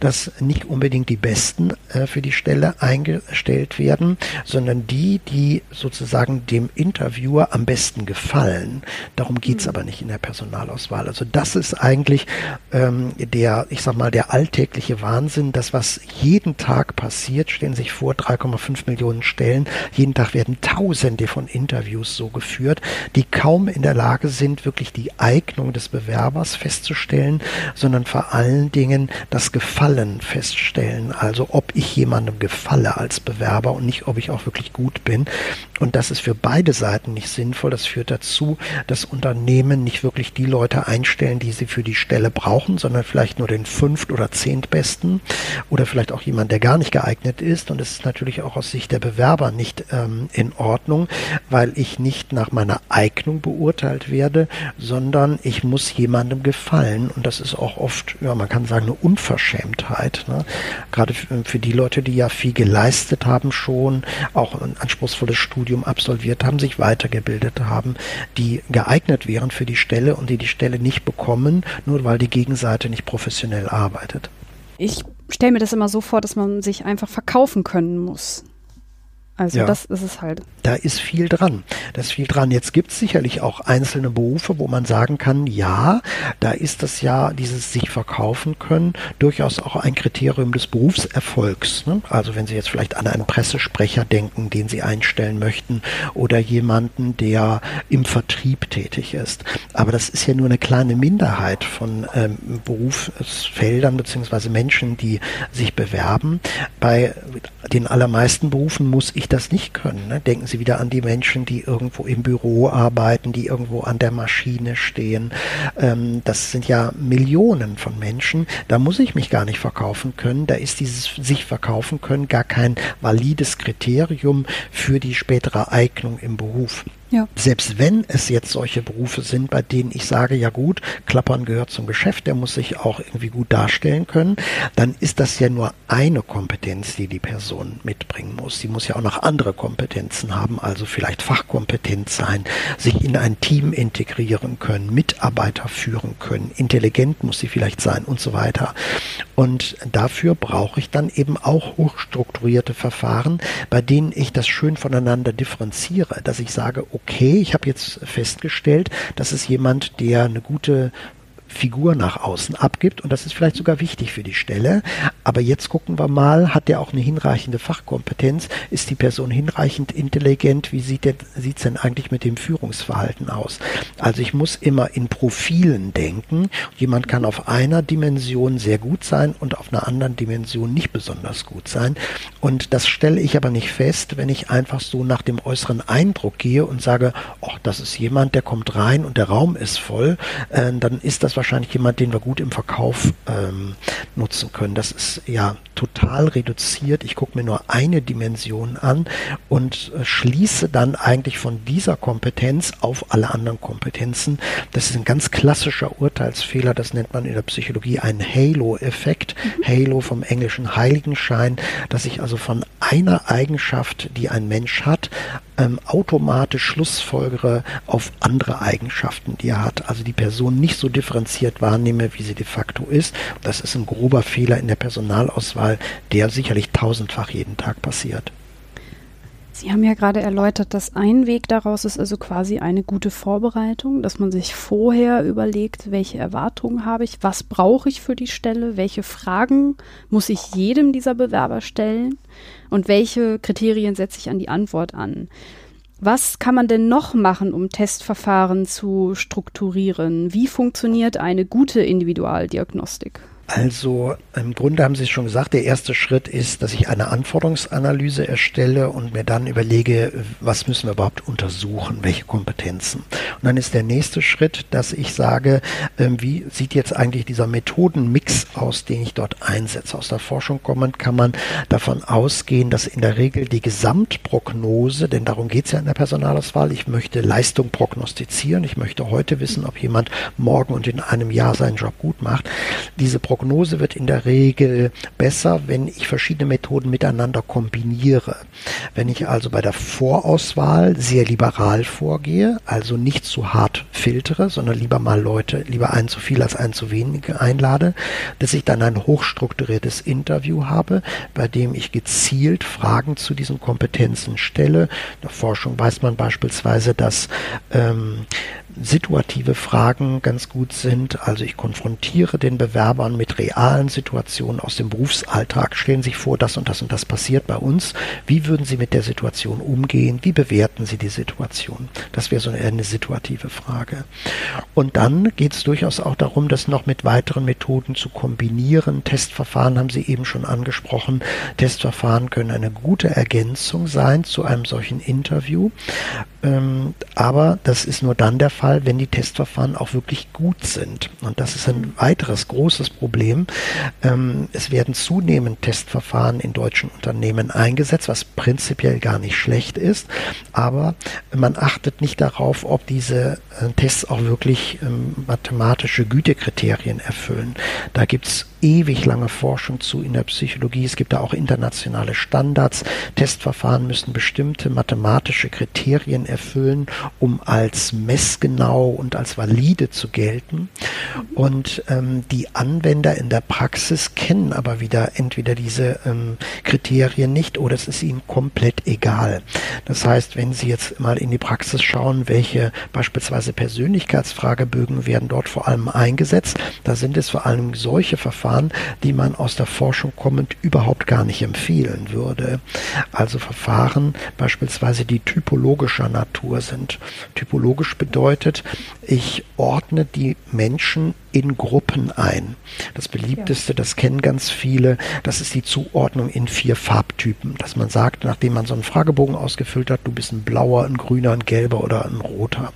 dass nicht unbedingt die Besten äh, für die Stelle eingestellt werden, sondern die, die sozusagen dem Interviewer am besten gefallen. Darum geht es mhm. aber nicht in der Personalauswahl. Also das ist eigentlich ähm, der, ich sag mal, der alltägliche Wahnsinn, das, was jeden Tag passiert, stellen sich vor, 3,5 Millionen Stellen, jeden Tag werden tausende von Interviews so geführt, die kaum in der Lage sind, wirklich die Eignung des Bewerbers festzustellen, sondern vor allen Dingen das Gefallen feststellen, also ob ich jemandem gefalle als Bewerber und nicht, ob ich auch wirklich gut bin. Und das ist für beide Seiten nicht sinnvoll. Das führt dazu, dass Unternehmen nicht wirklich die Leute einstellen, die sie für die Stelle brauchen, sondern vielleicht nur den fünft- oder zehntbesten oder vielleicht auch jemand, der gar nicht geeignet ist. Und es ist natürlich auch aus Sicht der Bewerber nicht ähm, in Ordnung, weil ich nicht nach meiner Eignung beurteilt werde, sondern ich muss jemandem gefallen. Und das ist auch oft, ja, man kann sagen, eine Unverschämtheit. Ne? Gerade für die Leute, die ja viel geleistet haben schon, auch ein anspruchsvolles Studium absolviert haben, sich weitergebildet haben, die geeignet wären für die Stelle und die die Stelle nicht bekommen, nur weil die Gegenseite nicht professionell arbeitet. Ich stelle mir das immer so vor, dass man sich einfach verkaufen können muss. Also ja. das ist es halt. Da ist viel dran. Da ist viel dran. Jetzt gibt es sicherlich auch einzelne Berufe, wo man sagen kann, ja, da ist das ja, dieses sich verkaufen können, durchaus auch ein Kriterium des Berufserfolgs. Ne? Also wenn Sie jetzt vielleicht an einen Pressesprecher denken, den Sie einstellen möchten, oder jemanden, der im Vertrieb tätig ist. Aber das ist ja nur eine kleine Minderheit von ähm, Berufsfeldern beziehungsweise Menschen, die sich bewerben. Bei den allermeisten Berufen muss ich das nicht können. Ne? Denken Sie wieder an die Menschen, die irgendwo im Büro arbeiten, die irgendwo an der Maschine stehen. Ähm, das sind ja Millionen von Menschen. Da muss ich mich gar nicht verkaufen können. Da ist dieses sich verkaufen können gar kein valides Kriterium für die spätere Eignung im Beruf. Ja. Selbst wenn es jetzt solche Berufe sind, bei denen ich sage, ja gut, Klappern gehört zum Geschäft, der muss sich auch irgendwie gut darstellen können, dann ist das ja nur eine Kompetenz, die die Person mitbringen muss. Sie muss ja auch noch andere Kompetenzen haben, also vielleicht Fachkompetenz sein, sich in ein Team integrieren können, Mitarbeiter führen können, intelligent muss sie vielleicht sein und so weiter. Und dafür brauche ich dann eben auch hochstrukturierte Verfahren, bei denen ich das schön voneinander differenziere, dass ich sage, okay, ich habe jetzt festgestellt, das ist jemand, der eine gute Figur nach außen abgibt und das ist vielleicht sogar wichtig für die Stelle. Aber jetzt gucken wir mal, hat der auch eine hinreichende Fachkompetenz? Ist die Person hinreichend intelligent? Wie sieht es denn eigentlich mit dem Führungsverhalten aus? Also ich muss immer in Profilen denken. Jemand kann auf einer Dimension sehr gut sein und auf einer anderen Dimension nicht besonders gut sein. Und das stelle ich aber nicht fest, wenn ich einfach so nach dem äußeren Eindruck gehe und sage, oh, das ist jemand, der kommt rein und der Raum ist voll, äh, dann ist das wahrscheinlich jemand, den wir gut im Verkauf ähm, nutzen können. Das ist ja total reduziert. Ich gucke mir nur eine Dimension an und äh, schließe dann eigentlich von dieser Kompetenz auf alle anderen Kompetenzen. Das ist ein ganz klassischer Urteilsfehler. Das nennt man in der Psychologie einen Halo-Effekt. Mhm. Halo vom englischen Heiligenschein, dass ich also von einer Eigenschaft, die ein Mensch hat, ähm, automatisch Schlussfolgere auf andere Eigenschaften, die er hat. Also die Person nicht so differenziert wahrnehme, wie sie de facto ist. Das ist ein grober Fehler in der Personalauswahl, der sicherlich tausendfach jeden Tag passiert. Sie haben ja gerade erläutert, dass ein Weg daraus ist also quasi eine gute Vorbereitung, dass man sich vorher überlegt, welche Erwartungen habe ich, was brauche ich für die Stelle, welche Fragen muss ich jedem dieser Bewerber stellen und welche Kriterien setze ich an die Antwort an. Was kann man denn noch machen, um Testverfahren zu strukturieren? Wie funktioniert eine gute Individualdiagnostik? Also im Grunde haben Sie schon gesagt, der erste Schritt ist, dass ich eine Anforderungsanalyse erstelle und mir dann überlege, was müssen wir überhaupt untersuchen, welche Kompetenzen. Und dann ist der nächste Schritt, dass ich sage, ähm, wie sieht jetzt eigentlich dieser Methodenmix aus, den ich dort einsetze. Aus der Forschung kommend kann man davon ausgehen, dass in der Regel die Gesamtprognose, denn darum geht es ja in der Personalauswahl, ich möchte Leistung prognostizieren, ich möchte heute wissen, ob jemand morgen und in einem Jahr seinen Job gut macht. Diese Prognose wird in der Regel besser, wenn ich verschiedene Methoden miteinander kombiniere. Wenn ich also bei der Vorauswahl sehr liberal vorgehe, also nicht zu hart filtere, sondern lieber mal Leute, lieber einen zu viel als einen zu wenig einlade, dass ich dann ein hochstrukturiertes Interview habe, bei dem ich gezielt Fragen zu diesen Kompetenzen stelle. In der Forschung weiß man beispielsweise, dass ähm, situative Fragen ganz gut sind. Also ich konfrontiere den Bewerbern mit realen Situationen aus dem Berufsalltag. Stellen Sie sich vor, das und das und das passiert bei uns. Wie würden Sie mit der Situation umgehen? Wie bewerten Sie die Situation? Das wäre so eine, eine situative Frage. Und dann geht es durchaus auch darum, das noch mit weiteren Methoden zu kombinieren. Testverfahren haben Sie eben schon angesprochen. Testverfahren können eine gute Ergänzung sein zu einem solchen Interview. Ähm, aber das ist nur dann der Fall, wenn die Testverfahren auch wirklich gut sind. Und das ist ein weiteres großes Problem. Ähm, es werden zunehmend Testverfahren in deutschen Unternehmen eingesetzt, was prinzipiell gar nicht schlecht ist. Aber man achtet nicht darauf, ob diese äh, Tests auch wirklich ähm, mathematische Gütekriterien erfüllen. Da gibt es ewig lange Forschung zu in der Psychologie. Es gibt da auch internationale Standards. Testverfahren müssen bestimmte mathematische Kriterien erfüllen, um als messgenau und als valide zu gelten. Und ähm, die Anwender in der Praxis kennen aber wieder entweder diese ähm, Kriterien nicht oder es ist ihnen komplett egal. Das heißt, wenn Sie jetzt mal in die Praxis schauen, welche beispielsweise Persönlichkeitsfragebögen werden dort vor allem eingesetzt, da sind es vor allem solche Verfahren, Verfahren, die man aus der Forschung kommend überhaupt gar nicht empfehlen würde. Also Verfahren beispielsweise, die typologischer Natur sind. Typologisch bedeutet, ich ordne die Menschen in Gruppen ein. Das beliebteste, das kennen ganz viele, das ist die Zuordnung in vier Farbtypen, dass man sagt, nachdem man so einen Fragebogen ausgefüllt hat, du bist ein blauer, ein grüner, ein gelber oder ein roter.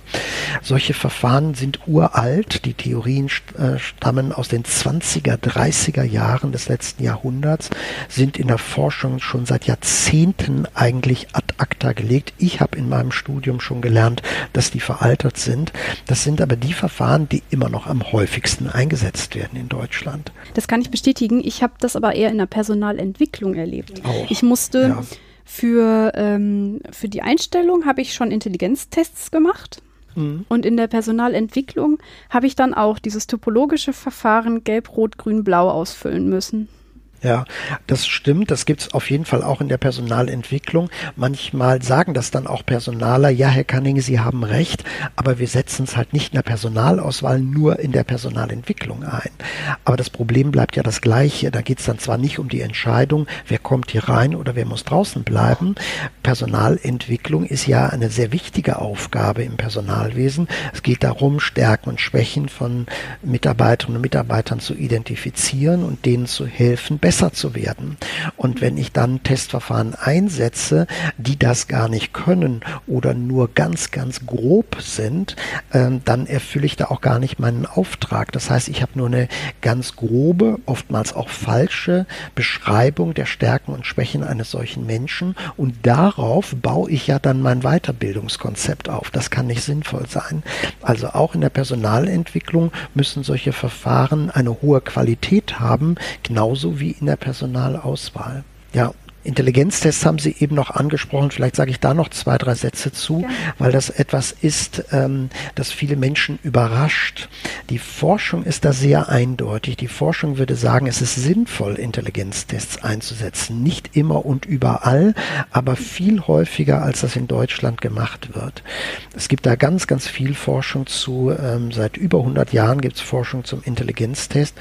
Solche Verfahren sind uralt, die Theorien äh, stammen aus den 20er, 30er Jahren des letzten Jahrhunderts, sind in der Forschung schon seit Jahrzehnten eigentlich ad acta gelegt. Ich habe in meinem Studium schon gelernt, dass die veraltet sind. Das sind aber die Verfahren, die immer noch am häufigsten häufigsten eingesetzt werden in Deutschland. Das kann ich bestätigen. Ich habe das aber eher in der Personalentwicklung erlebt. Auch, ich musste ja. für, ähm, für die Einstellung habe ich schon Intelligenztests gemacht. Mhm. Und in der Personalentwicklung habe ich dann auch dieses topologische Verfahren Gelb, Rot, Grün, Blau ausfüllen müssen. Ja, das stimmt. Das gibt es auf jeden Fall auch in der Personalentwicklung. Manchmal sagen das dann auch Personaler, ja, Herr Canning, Sie haben recht, aber wir setzen es halt nicht in der Personalauswahl, nur in der Personalentwicklung ein. Aber das Problem bleibt ja das gleiche. Da geht es dann zwar nicht um die Entscheidung, wer kommt hier rein oder wer muss draußen bleiben. Personalentwicklung ist ja eine sehr wichtige Aufgabe im Personalwesen. Es geht darum, Stärken und Schwächen von Mitarbeiterinnen und Mitarbeitern zu identifizieren und denen zu helfen, besser besser zu werden. Und wenn ich dann Testverfahren einsetze, die das gar nicht können oder nur ganz, ganz grob sind, ähm, dann erfülle ich da auch gar nicht meinen Auftrag. Das heißt, ich habe nur eine ganz grobe, oftmals auch falsche Beschreibung der Stärken und Schwächen eines solchen Menschen und darauf baue ich ja dann mein Weiterbildungskonzept auf. Das kann nicht sinnvoll sein. Also auch in der Personalentwicklung müssen solche Verfahren eine hohe Qualität haben, genauso wie in der Personalauswahl. Ja, Intelligenztests haben Sie eben noch angesprochen. Vielleicht sage ich da noch zwei, drei Sätze zu, ja. weil das etwas ist, ähm, das viele Menschen überrascht. Die Forschung ist da sehr eindeutig. Die Forschung würde sagen, es ist sinnvoll, Intelligenztests einzusetzen. Nicht immer und überall, aber viel häufiger, als das in Deutschland gemacht wird. Es gibt da ganz, ganz viel Forschung zu. Ähm, seit über 100 Jahren gibt es Forschung zum Intelligenztest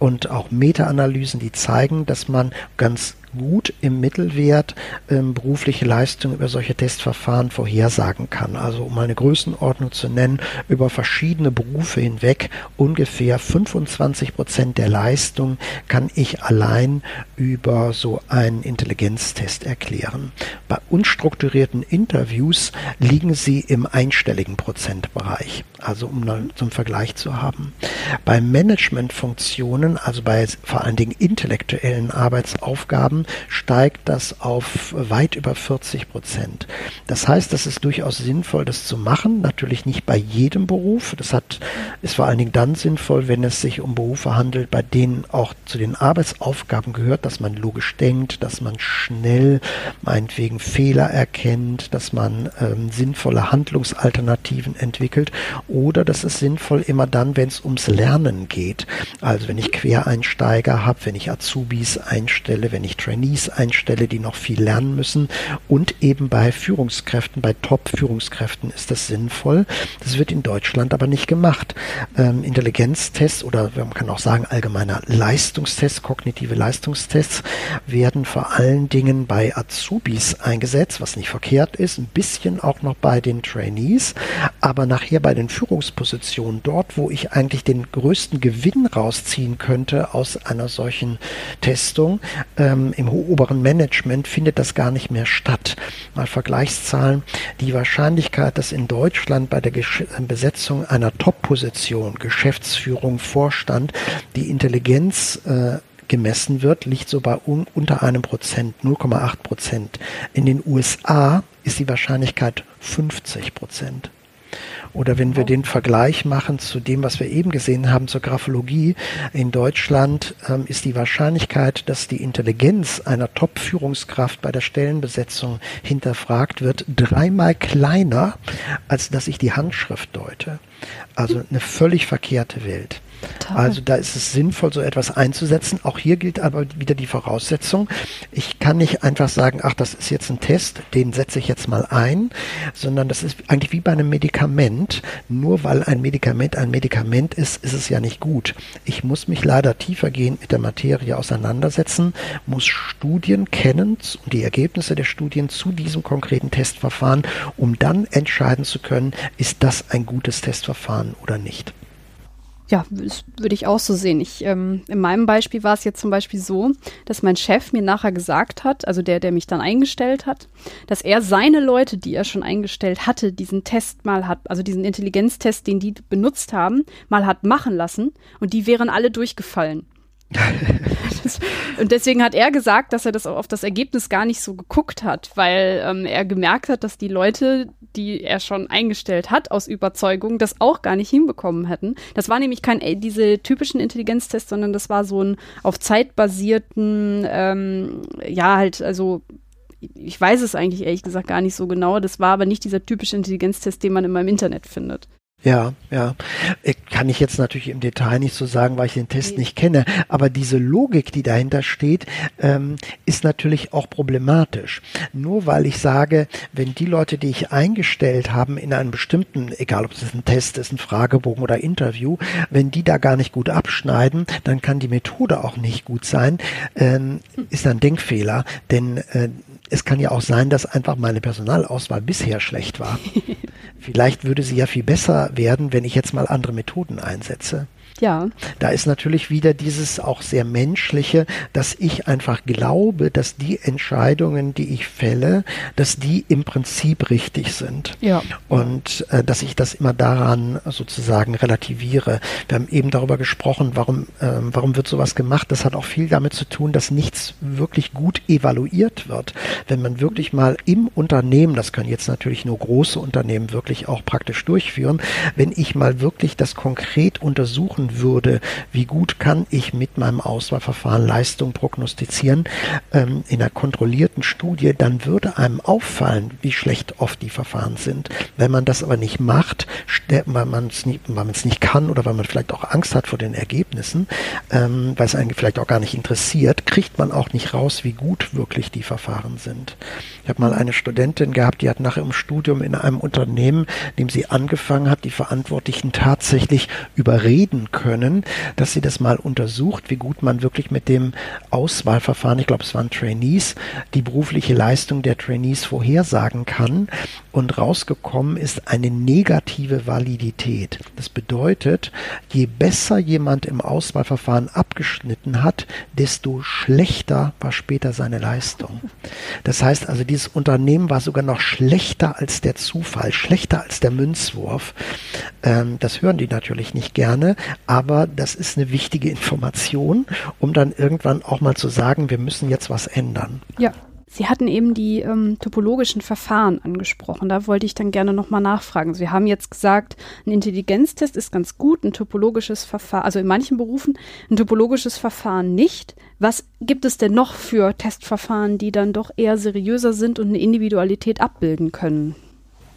und auch Meta-Analysen, die zeigen, dass man ganz gut im Mittelwert ähm, berufliche Leistung über solche Testverfahren vorhersagen kann. Also um eine Größenordnung zu nennen, über verschiedene Berufe hinweg ungefähr 25 Prozent der Leistung kann ich allein über so einen Intelligenztest erklären. Bei unstrukturierten Interviews liegen sie im einstelligen Prozentbereich, also um zum Vergleich zu haben. Bei Managementfunktionen, also bei vor allen Dingen intellektuellen Arbeitsaufgaben, steigt das auf weit über 40 Prozent. Das heißt, das ist durchaus sinnvoll, das zu machen. Natürlich nicht bei jedem Beruf. Das hat, ist vor allen Dingen dann sinnvoll, wenn es sich um Berufe handelt, bei denen auch zu den Arbeitsaufgaben gehört, dass man logisch denkt, dass man schnell meinetwegen Fehler erkennt, dass man ähm, sinnvolle Handlungsalternativen entwickelt oder das ist sinnvoll immer dann, wenn es ums Lernen geht. Also wenn ich Quereinsteiger habe, wenn ich Azubis einstelle, wenn ich Trainees einstelle, die noch viel lernen müssen. Und eben bei Führungskräften, bei Top-Führungskräften ist das sinnvoll. Das wird in Deutschland aber nicht gemacht. Ähm, Intelligenztests oder man kann auch sagen allgemeiner Leistungstests, kognitive Leistungstests werden vor allen Dingen bei Azubis eingesetzt, was nicht verkehrt ist, ein bisschen auch noch bei den Trainees, aber nachher bei den Führungspositionen, dort wo ich eigentlich den größten Gewinn rausziehen könnte, könnte aus einer solchen Testung. Ähm, Im oberen Management findet das gar nicht mehr statt. Mal Vergleichszahlen. Die Wahrscheinlichkeit, dass in Deutschland bei der Gesch Besetzung einer Top-Position, Geschäftsführung, Vorstand, die Intelligenz äh, gemessen wird, liegt so bei un unter einem Prozent, 0,8 Prozent. In den USA ist die Wahrscheinlichkeit 50 Prozent. Oder wenn wir den Vergleich machen zu dem, was wir eben gesehen haben zur Graphologie, in Deutschland ähm, ist die Wahrscheinlichkeit, dass die Intelligenz einer Top-Führungskraft bei der Stellenbesetzung hinterfragt wird, dreimal kleiner, als dass ich die Handschrift deute. Also eine völlig verkehrte Welt. Total. Also da ist es sinnvoll, so etwas einzusetzen. Auch hier gilt aber wieder die Voraussetzung. Ich kann nicht einfach sagen, ach, das ist jetzt ein Test, den setze ich jetzt mal ein, sondern das ist eigentlich wie bei einem Medikament. Nur weil ein Medikament ein Medikament ist, ist es ja nicht gut. Ich muss mich leider tiefergehend mit der Materie auseinandersetzen, muss Studien kennen und die Ergebnisse der Studien zu diesem konkreten Testverfahren, um dann entscheiden zu können, ist das ein gutes Testverfahren oder nicht. Ja, das würde ich auch so sehen. Ich, ähm, in meinem Beispiel war es jetzt zum Beispiel so, dass mein Chef mir nachher gesagt hat, also der, der mich dann eingestellt hat, dass er seine Leute, die er schon eingestellt hatte, diesen Test mal hat, also diesen Intelligenztest, den die benutzt haben, mal hat machen lassen und die wären alle durchgefallen. und deswegen hat er gesagt, dass er das auf das Ergebnis gar nicht so geguckt hat, weil ähm, er gemerkt hat, dass die Leute, die er schon eingestellt hat aus Überzeugung, das auch gar nicht hinbekommen hätten. Das war nämlich kein äh, diese typischen Intelligenztests, sondern das war so ein auf Zeit basierten, ähm, ja halt also ich weiß es eigentlich ehrlich gesagt gar nicht so genau. Das war aber nicht dieser typische Intelligenztest, den man immer im Internet findet. Ja, ja. Kann ich jetzt natürlich im Detail nicht so sagen, weil ich den Test nicht kenne. Aber diese Logik, die dahinter steht, ähm, ist natürlich auch problematisch. Nur weil ich sage, wenn die Leute, die ich eingestellt haben in einem bestimmten, egal ob es ein Test ist, ein Fragebogen oder Interview, wenn die da gar nicht gut abschneiden, dann kann die Methode auch nicht gut sein, ähm, ist ein Denkfehler. Denn äh, es kann ja auch sein, dass einfach meine Personalauswahl bisher schlecht war. Vielleicht würde sie ja viel besser werden, wenn ich jetzt mal andere Methoden einsetze. Ja. Da ist natürlich wieder dieses auch sehr menschliche, dass ich einfach glaube, dass die Entscheidungen, die ich fälle, dass die im Prinzip richtig sind. Ja. Und äh, dass ich das immer daran sozusagen relativiere. Wir haben eben darüber gesprochen, warum, äh, warum wird sowas gemacht. Das hat auch viel damit zu tun, dass nichts wirklich gut evaluiert wird. Wenn man wirklich mal im Unternehmen, das können jetzt natürlich nur große Unternehmen wirklich auch praktisch durchführen, wenn ich mal wirklich das konkret untersuchen würde, wie gut kann ich mit meinem Auswahlverfahren Leistung prognostizieren ähm, in einer kontrollierten Studie, dann würde einem auffallen, wie schlecht oft die Verfahren sind. Wenn man das aber nicht macht, weil man es nicht, nicht kann oder weil man vielleicht auch Angst hat vor den Ergebnissen, ähm, weil es einen vielleicht auch gar nicht interessiert, kriegt man auch nicht raus, wie gut wirklich die Verfahren sind. Ich habe mal eine Studentin gehabt, die hat nach ihrem Studium in einem Unternehmen, dem sie angefangen hat, die Verantwortlichen tatsächlich überreden können, dass sie das mal untersucht, wie gut man wirklich mit dem Auswahlverfahren, ich glaube es waren Trainees, die berufliche Leistung der Trainees vorhersagen kann. Und rausgekommen ist eine negative Validität. Das bedeutet, je besser jemand im Auswahlverfahren abgeschnitten hat, desto schlechter war später seine Leistung. Das heißt also, dieses Unternehmen war sogar noch schlechter als der Zufall, schlechter als der Münzwurf. Ähm, das hören die natürlich nicht gerne, aber das ist eine wichtige Information, um dann irgendwann auch mal zu sagen, wir müssen jetzt was ändern. Ja. Sie hatten eben die ähm, topologischen Verfahren angesprochen. Da wollte ich dann gerne nochmal nachfragen. Sie haben jetzt gesagt, ein Intelligenztest ist ganz gut, ein topologisches Verfahren, also in manchen Berufen ein topologisches Verfahren nicht. Was gibt es denn noch für Testverfahren, die dann doch eher seriöser sind und eine Individualität abbilden können?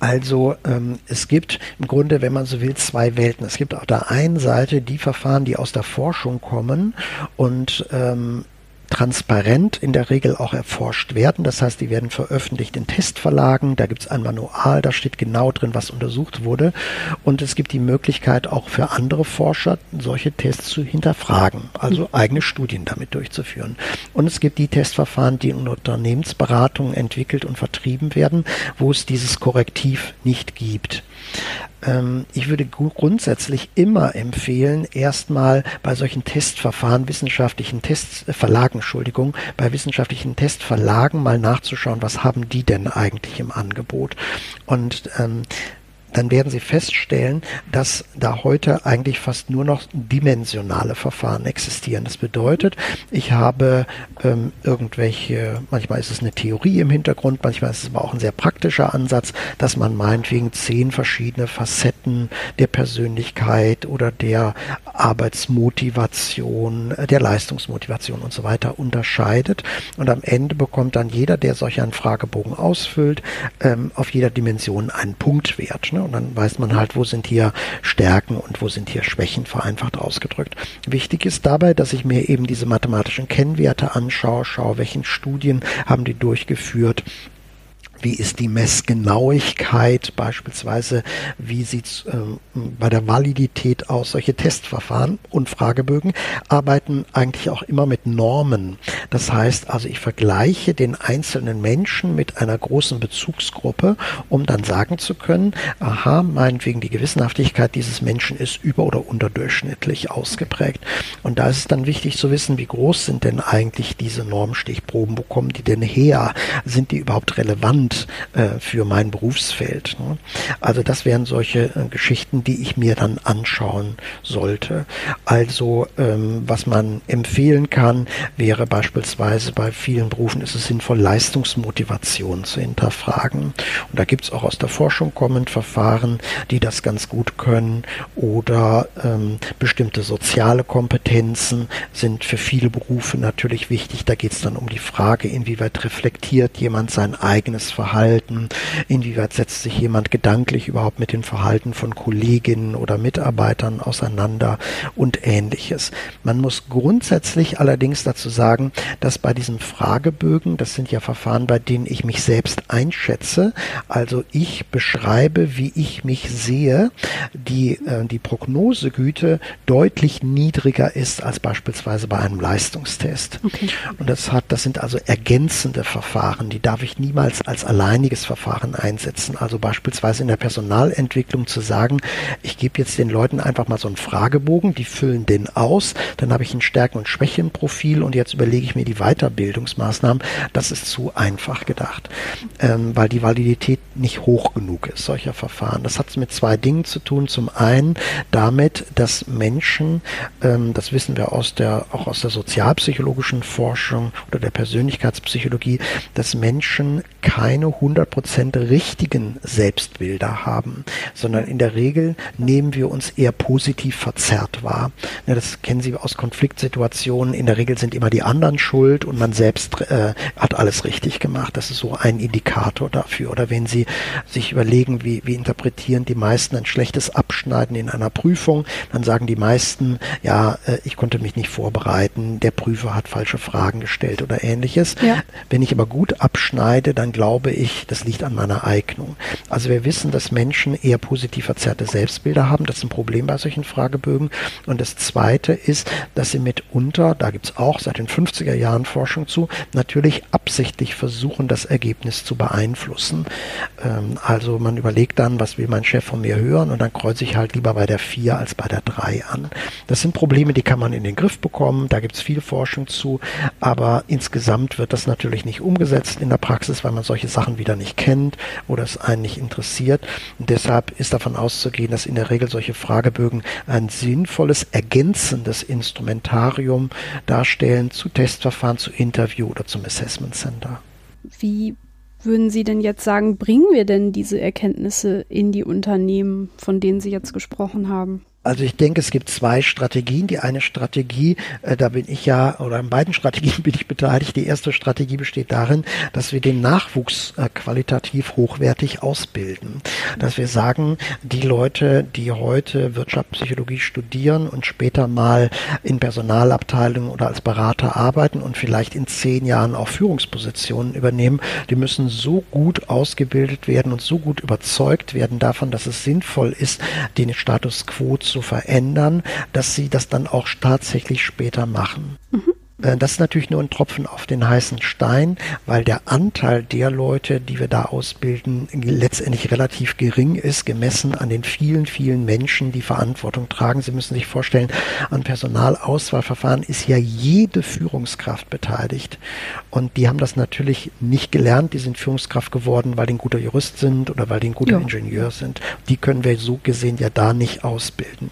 Also ähm, es gibt im Grunde, wenn man so will, zwei Welten. Es gibt auf der einen Seite die Verfahren, die aus der Forschung kommen und ähm, transparent in der Regel auch erforscht werden. Das heißt, die werden veröffentlicht in Testverlagen. Da gibt es ein Manual, da steht genau drin, was untersucht wurde. Und es gibt die Möglichkeit auch für andere Forscher, solche Tests zu hinterfragen, also eigene Studien damit durchzuführen. Und es gibt die Testverfahren, die in Unternehmensberatungen entwickelt und vertrieben werden, wo es dieses Korrektiv nicht gibt. Ähm, ich würde grundsätzlich immer empfehlen, erstmal bei solchen Testverfahren, wissenschaftlichen Testverlagen, Entschuldigung, bei wissenschaftlichen Testverlagen mal nachzuschauen, was haben die denn eigentlich im Angebot. Und ähm, dann werden Sie feststellen, dass da heute eigentlich fast nur noch dimensionale Verfahren existieren. Das bedeutet, ich habe ähm, irgendwelche, manchmal ist es eine Theorie im Hintergrund, manchmal ist es aber auch ein sehr praktischer Ansatz, dass man meinetwegen zehn verschiedene Facetten der Persönlichkeit oder der Arbeitsmotivation, der Leistungsmotivation und so weiter unterscheidet. Und am Ende bekommt dann jeder, der solch einen Fragebogen ausfüllt, ähm, auf jeder Dimension einen Punktwert. Ne? Und dann weiß man halt, wo sind hier Stärken und wo sind hier Schwächen, vereinfacht ausgedrückt. Wichtig ist dabei, dass ich mir eben diese mathematischen Kennwerte anschaue, schaue, welchen Studien haben die durchgeführt, wie ist die Messgenauigkeit beispielsweise, wie sieht es äh, bei der Validität aus, solche Testverfahren und Fragebögen arbeiten eigentlich auch immer mit Normen. Das heißt also, ich vergleiche den einzelnen Menschen mit einer großen Bezugsgruppe, um dann sagen zu können, aha, meinetwegen die Gewissenhaftigkeit dieses Menschen ist über- oder unterdurchschnittlich ausgeprägt. Und da ist es dann wichtig zu wissen, wie groß sind denn eigentlich diese Normstichproben, wo kommen die denn her? Sind die überhaupt relevant? Äh, für mein Berufsfeld. Ne? Also das wären solche äh, Geschichten, die ich mir dann anschauen sollte. Also ähm, was man empfehlen kann, wäre beispielsweise bei vielen Berufen ist es sinnvoll, Leistungsmotivation zu hinterfragen. Und da gibt es auch aus der Forschung kommend Verfahren, die das ganz gut können. Oder ähm, bestimmte soziale Kompetenzen sind für viele Berufe natürlich wichtig. Da geht es dann um die Frage, inwieweit reflektiert jemand sein eigenes Verhalten Verhalten, inwieweit setzt sich jemand gedanklich überhaupt mit dem Verhalten von Kolleginnen oder Mitarbeitern auseinander und ähnliches. Man muss grundsätzlich allerdings dazu sagen, dass bei diesen Fragebögen, das sind ja Verfahren, bei denen ich mich selbst einschätze, also ich beschreibe, wie ich mich sehe, die, äh, die Prognosegüte deutlich niedriger ist als beispielsweise bei einem Leistungstest. Okay. Und das hat, das sind also ergänzende Verfahren, die darf ich niemals als alleiniges Verfahren einsetzen. Also beispielsweise in der Personalentwicklung zu sagen, ich gebe jetzt den Leuten einfach mal so einen Fragebogen, die füllen den aus, dann habe ich ein Stärken- und Schwächenprofil und jetzt überlege ich mir die Weiterbildungsmaßnahmen. Das ist zu einfach gedacht, ähm, weil die Validität nicht hoch genug ist solcher Verfahren. Das hat mit zwei Dingen zu tun. Zum einen damit, dass Menschen, ähm, das wissen wir aus der, auch aus der sozialpsychologischen Forschung oder der Persönlichkeitspsychologie, dass Menschen keine keine 100% richtigen Selbstbilder haben, sondern in der Regel nehmen wir uns eher positiv verzerrt wahr. Das kennen Sie aus Konfliktsituationen. In der Regel sind immer die anderen schuld und man selbst äh, hat alles richtig gemacht. Das ist so ein Indikator dafür. Oder wenn Sie sich überlegen, wie, wie interpretieren die meisten ein schlechtes Abschneiden in einer Prüfung, dann sagen die meisten, ja, äh, ich konnte mich nicht vorbereiten, der Prüfer hat falsche Fragen gestellt oder ähnliches. Ja. Wenn ich aber gut abschneide, dann glaube ich, das liegt an meiner Eignung. Also wir wissen, dass Menschen eher positiv verzerrte Selbstbilder haben. Das ist ein Problem bei solchen Fragebögen. Und das Zweite ist, dass sie mitunter, da gibt es auch seit den 50er Jahren Forschung zu, natürlich absichtlich versuchen, das Ergebnis zu beeinflussen. Ähm, also man überlegt dann, was will mein Chef von mir hören und dann kreuze ich halt lieber bei der 4 als bei der 3 an. Das sind Probleme, die kann man in den Griff bekommen. Da gibt es viel Forschung zu. Aber insgesamt wird das natürlich nicht umgesetzt in der Praxis, weil man solche Sachen wieder nicht kennt oder es einen nicht interessiert. Und deshalb ist davon auszugehen, dass in der Regel solche Fragebögen ein sinnvolles, ergänzendes Instrumentarium darstellen zu Testverfahren, zu Interview oder zum Assessment Center. Wie würden Sie denn jetzt sagen, bringen wir denn diese Erkenntnisse in die Unternehmen, von denen Sie jetzt gesprochen haben? Also ich denke, es gibt zwei Strategien. Die eine Strategie, äh, da bin ich ja, oder in beiden Strategien bin ich beteiligt. Die erste Strategie besteht darin, dass wir den Nachwuchs äh, qualitativ hochwertig ausbilden. Dass wir sagen, die Leute, die heute Wirtschaftspsychologie studieren und später mal in Personalabteilungen oder als Berater arbeiten und vielleicht in zehn Jahren auch Führungspositionen übernehmen, die müssen so gut ausgebildet werden und so gut überzeugt werden davon, dass es sinnvoll ist, den Status quo zu verändern, dass sie das dann auch tatsächlich später machen. Mhm. Äh, das ist natürlich nur ein Tropfen auf den heißen Stein, weil der Anteil der Leute, die wir da ausbilden, letztendlich relativ gering ist, gemessen an den vielen, vielen Menschen, die Verantwortung tragen. Sie müssen sich vorstellen, an Personalauswahlverfahren ist ja jede Führungskraft beteiligt. Und die haben das natürlich nicht gelernt. Die sind Führungskraft geworden, weil die ein guter Jurist sind oder weil die ein guter ja. Ingenieur sind. Die können wir so gesehen ja da nicht ausbilden.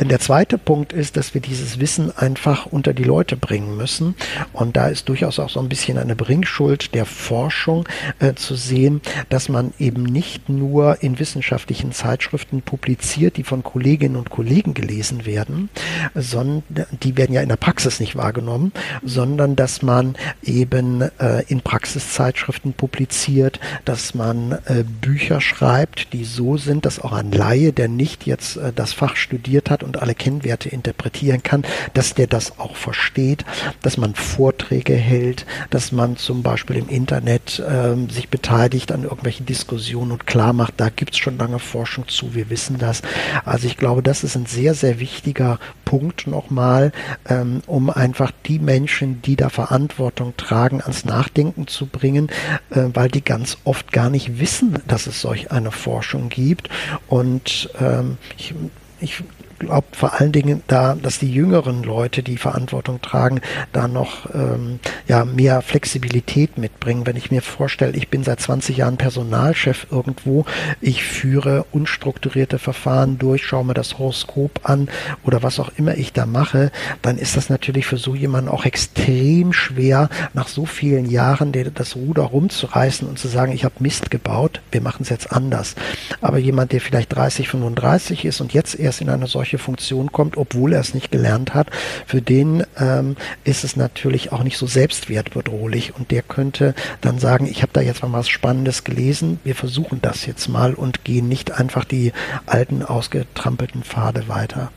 Denn der zweite Punkt ist, dass wir dieses Wissen einfach unter die Leute bringen müssen. Und da ist durchaus auch so ein bisschen eine Bringschuld der Forschung äh, zu sehen, dass man eben nicht nur in wissenschaftlichen Zeitschriften publiziert, die von Kolleginnen und Kollegen gelesen werden, sondern die werden ja in der Praxis nicht wahrgenommen, sondern dass man eben äh, in Praxiszeitschriften publiziert, dass man äh, Bücher schreibt, die so sind, dass auch ein Laie, der nicht jetzt äh, das Fach studiert hat und alle Kennwerte interpretieren kann, dass der das auch versteht, dass man Vorträge hält, dass man zum Beispiel im Internet äh, sich beteiligt an irgendwelchen Diskussionen und klar macht, da gibt es schon lange Forschung zu, wir wissen das. Also ich glaube, das ist ein sehr, sehr wichtiger Punkt nochmal, ähm, um einfach die Menschen, die da Verantwortung tragen, ans Nachdenken zu bringen, äh, weil die ganz oft gar nicht wissen, dass es solch eine Forschung gibt. Und ähm, ich, ich glaube vor allen Dingen da, dass die jüngeren Leute, die Verantwortung tragen, da noch ähm, ja, mehr Flexibilität mitbringen. Wenn ich mir vorstelle, ich bin seit 20 Jahren Personalchef irgendwo, ich führe unstrukturierte Verfahren durch, schaue mir das Horoskop an oder was auch immer ich da mache, dann ist das natürlich für so jemanden auch extrem schwer, nach so vielen Jahren das Ruder rumzureißen und zu sagen, ich habe Mist gebaut, wir machen es jetzt anders. Aber jemand, der vielleicht 30, 35 ist und jetzt erst in eine solche Funktion kommt, obwohl er es nicht gelernt hat, für den ähm, ist es natürlich auch nicht so selbstwertbedrohlich und der könnte dann sagen, ich habe da jetzt mal was Spannendes gelesen, wir versuchen das jetzt mal und gehen nicht einfach die alten ausgetrampelten Pfade weiter.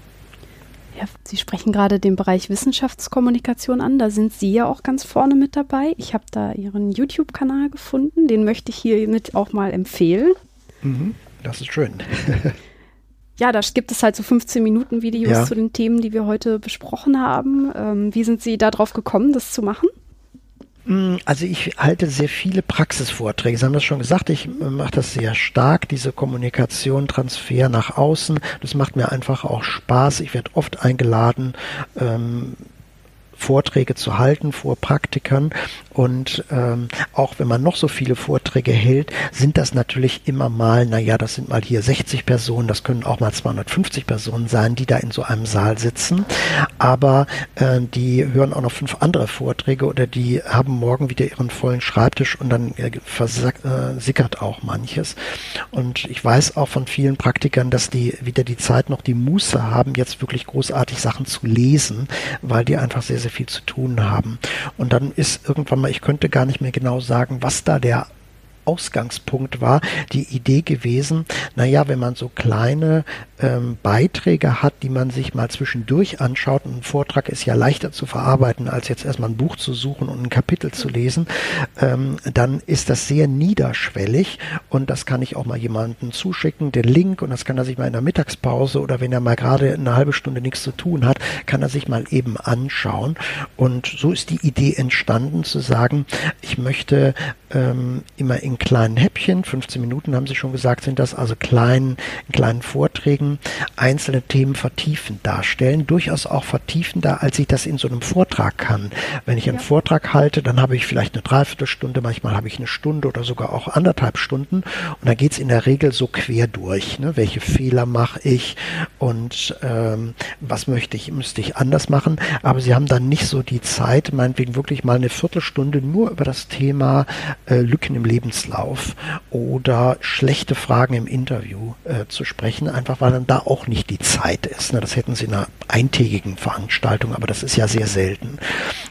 Ja, Sie sprechen gerade den Bereich Wissenschaftskommunikation an. Da sind Sie ja auch ganz vorne mit dabei. Ich habe da Ihren YouTube-Kanal gefunden. Den möchte ich hiermit auch mal empfehlen. Mhm, das ist schön. ja, da gibt es halt so 15 Minuten Videos ja. zu den Themen, die wir heute besprochen haben. Ähm, wie sind Sie darauf gekommen, das zu machen? Mm, also ich halte sehr viele Praxisvorträge. Sie haben das schon gesagt, ich äh, mache das sehr stark, diese Kommunikation, Transfer nach außen. Das macht mir einfach auch Spaß. Ich werde oft eingeladen. Ähm, Vorträge zu halten vor Praktikern. Und ähm, auch wenn man noch so viele Vorträge hält, sind das natürlich immer mal, naja, das sind mal hier 60 Personen, das können auch mal 250 Personen sein, die da in so einem Saal sitzen. Aber äh, die hören auch noch fünf andere Vorträge oder die haben morgen wieder ihren vollen Schreibtisch und dann äh, versickert äh, auch manches. Und ich weiß auch von vielen Praktikern, dass die wieder die Zeit noch die Muße haben, jetzt wirklich großartig Sachen zu lesen, weil die einfach sehr, sehr sehr viel zu tun haben. Und dann ist irgendwann mal, ich könnte gar nicht mehr genau sagen, was da der Ausgangspunkt war die Idee gewesen, naja, wenn man so kleine ähm, Beiträge hat, die man sich mal zwischendurch anschaut, ein Vortrag ist ja leichter zu verarbeiten, als jetzt erstmal ein Buch zu suchen und ein Kapitel zu lesen, ähm, dann ist das sehr niederschwellig und das kann ich auch mal jemandem zuschicken, den Link, und das kann er sich mal in der Mittagspause oder wenn er mal gerade eine halbe Stunde nichts zu tun hat, kann er sich mal eben anschauen. Und so ist die Idee entstanden, zu sagen, ich möchte ähm, immer in kleinen Häppchen, 15 Minuten haben Sie schon gesagt, sind das also kleinen, in kleinen Vorträgen einzelne Themen vertiefend darstellen, durchaus auch vertiefender, als ich das in so einem Vortrag kann. Wenn ich einen ja. Vortrag halte, dann habe ich vielleicht eine Dreiviertelstunde, manchmal habe ich eine Stunde oder sogar auch anderthalb Stunden und da geht es in der Regel so quer durch. Ne? Welche Fehler mache ich und ähm, was möchte ich, müsste ich anders machen, aber Sie haben dann nicht so die Zeit, meinetwegen wirklich mal eine Viertelstunde nur über das Thema äh, Lücken im Lebenslauf oder schlechte Fragen im Interview äh, zu sprechen, einfach weil dann da auch nicht die Zeit ist. Das hätten sie in einer eintägigen Veranstaltung, aber das ist ja sehr selten.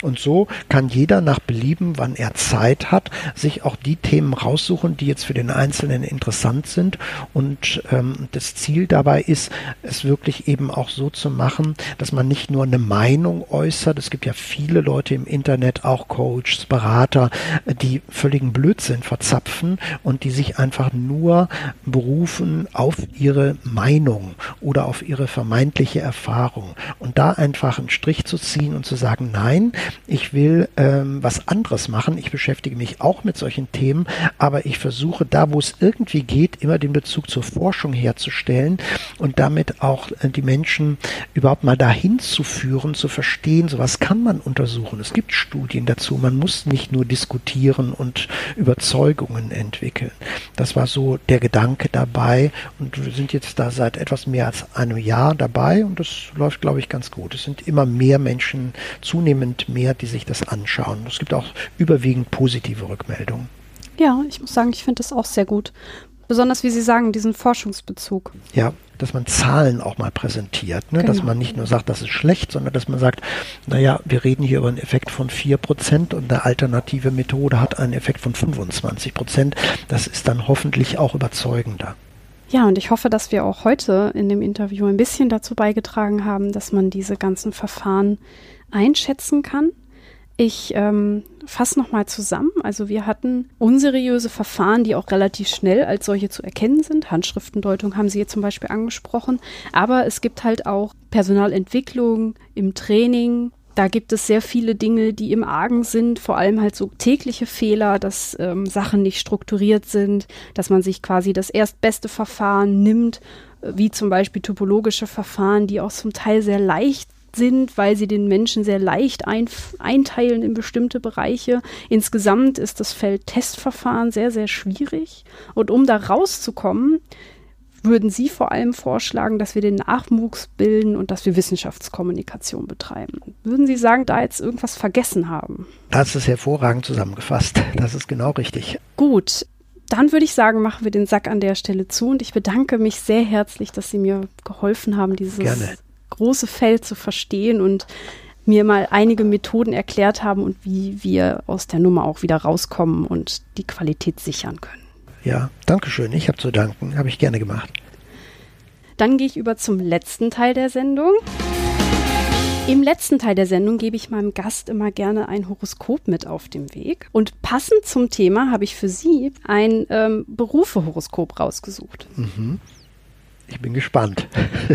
Und so kann jeder nach Belieben, wann er Zeit hat, sich auch die Themen raussuchen, die jetzt für den Einzelnen interessant sind. Und ähm, das Ziel dabei ist, es wirklich eben auch so zu machen, dass man nicht nur eine Meinung äußert. Es gibt ja viele Leute im Internet, auch Coaches, Berater, die völligen Blödsinn verzapfen und die sich einfach nur berufen auf ihre Meinung oder auf ihre vermeintliche Erfahrung. Und da einfach einen Strich zu ziehen und zu sagen, nein, ich will ähm, was anderes machen. Ich beschäftige mich auch mit solchen Themen, aber ich versuche da, wo es irgendwie geht, immer den Bezug zur Forschung herzustellen und damit auch äh, die Menschen überhaupt mal dahin zu führen, zu verstehen, sowas kann man untersuchen. Es gibt Studien dazu. Man muss nicht nur diskutieren und Überzeugungen entwickeln. Das war so der Gedanke dabei und wir sind jetzt da seit etwas mehr als einem Jahr dabei und das läuft, glaube ich, ganz gut. Es sind immer mehr Menschen, zunehmend mehr, die sich das anschauen. Es gibt auch überwiegend positive Rückmeldungen. Ja, ich muss sagen, ich finde das auch sehr gut. Besonders, wie Sie sagen, diesen Forschungsbezug. Ja, dass man Zahlen auch mal präsentiert, ne? Genau. dass man nicht nur sagt, das ist schlecht, sondern dass man sagt, naja, wir reden hier über einen Effekt von 4% und eine alternative Methode hat einen Effekt von 25%. Das ist dann hoffentlich auch überzeugender. Ja, und ich hoffe, dass wir auch heute in dem Interview ein bisschen dazu beigetragen haben, dass man diese ganzen Verfahren einschätzen kann ich ähm, fasse nochmal zusammen. Also wir hatten unseriöse Verfahren, die auch relativ schnell als solche zu erkennen sind. Handschriftendeutung haben Sie jetzt zum Beispiel angesprochen. Aber es gibt halt auch Personalentwicklung im Training. Da gibt es sehr viele Dinge, die im Argen sind, vor allem halt so tägliche Fehler, dass ähm, Sachen nicht strukturiert sind, dass man sich quasi das erstbeste Verfahren nimmt, äh, wie zum Beispiel topologische Verfahren, die auch zum Teil sehr leicht sind, weil sie den Menschen sehr leicht ein, einteilen in bestimmte Bereiche. Insgesamt ist das Feld Testverfahren sehr, sehr schwierig. Und um da rauszukommen, würden Sie vor allem vorschlagen, dass wir den Nachwuchs bilden und dass wir Wissenschaftskommunikation betreiben. Würden Sie sagen, da jetzt irgendwas vergessen haben? Das ist hervorragend zusammengefasst. Das ist genau richtig. Gut. Dann würde ich sagen, machen wir den Sack an der Stelle zu und ich bedanke mich sehr herzlich, dass Sie mir geholfen haben, dieses Gerne große Feld zu verstehen und mir mal einige Methoden erklärt haben und wie wir aus der Nummer auch wieder rauskommen und die Qualität sichern können. Ja, danke schön. Ich habe zu danken. Habe ich gerne gemacht. Dann gehe ich über zum letzten Teil der Sendung. Im letzten Teil der Sendung gebe ich meinem Gast immer gerne ein Horoskop mit auf dem Weg. Und passend zum Thema habe ich für Sie ein ähm, Berufe-Horoskop rausgesucht. Mhm. Ich bin gespannt.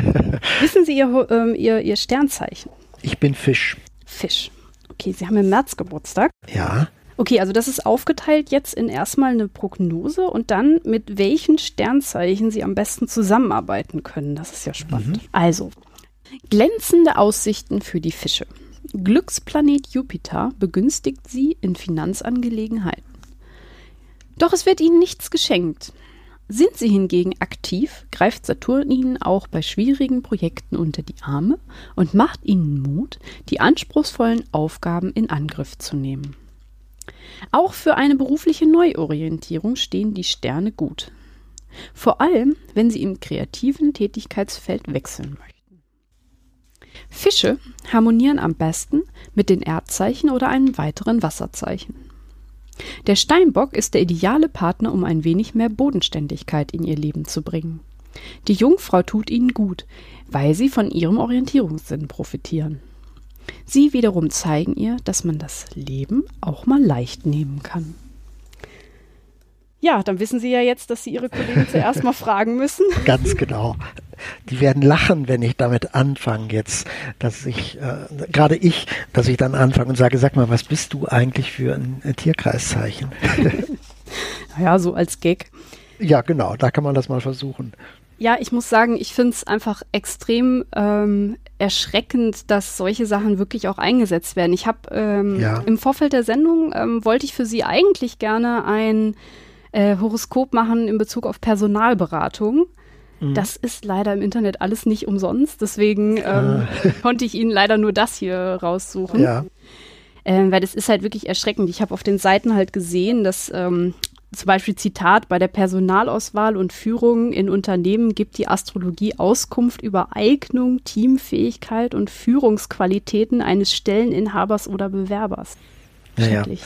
Wissen Sie Ihr, ähm, Ihr, Ihr Sternzeichen? Ich bin Fisch. Fisch. Okay, Sie haben im März Geburtstag. Ja. Okay, also das ist aufgeteilt jetzt in erstmal eine Prognose und dann mit welchen Sternzeichen Sie am besten zusammenarbeiten können. Das ist ja spannend. Mhm. Also, glänzende Aussichten für die Fische. Glücksplanet Jupiter begünstigt Sie in Finanzangelegenheiten. Doch es wird Ihnen nichts geschenkt. Sind Sie hingegen aktiv, greift Saturn Ihnen auch bei schwierigen Projekten unter die Arme und macht Ihnen Mut, die anspruchsvollen Aufgaben in Angriff zu nehmen. Auch für eine berufliche Neuorientierung stehen die Sterne gut. Vor allem, wenn Sie im kreativen Tätigkeitsfeld wechseln möchten. Fische harmonieren am besten mit den Erdzeichen oder einem weiteren Wasserzeichen. Der Steinbock ist der ideale Partner, um ein wenig mehr Bodenständigkeit in ihr Leben zu bringen. Die Jungfrau tut ihnen gut, weil sie von ihrem Orientierungssinn profitieren. Sie wiederum zeigen ihr, dass man das Leben auch mal leicht nehmen kann. Ja, dann wissen Sie ja jetzt, dass Sie Ihre Kollegen zuerst mal fragen müssen. Ganz genau. Die werden lachen, wenn ich damit anfange jetzt, dass ich, äh, gerade ich, dass ich dann anfange und sage, sag mal, was bist du eigentlich für ein, ein Tierkreiszeichen? naja, so als Gag. Ja, genau, da kann man das mal versuchen. Ja, ich muss sagen, ich finde es einfach extrem ähm, erschreckend, dass solche Sachen wirklich auch eingesetzt werden. Ich habe ähm, ja. im Vorfeld der Sendung ähm, wollte ich für Sie eigentlich gerne ein äh, Horoskop machen in Bezug auf Personalberatung. Mhm. Das ist leider im Internet alles nicht umsonst. Deswegen ähm, ah. konnte ich Ihnen leider nur das hier raussuchen. Ja. Ähm, weil das ist halt wirklich erschreckend. Ich habe auf den Seiten halt gesehen, dass ähm, zum Beispiel Zitat, bei der Personalauswahl und Führung in Unternehmen gibt die Astrologie Auskunft über Eignung, Teamfähigkeit und Führungsqualitäten eines Stelleninhabers oder Bewerbers. Naja, Ja,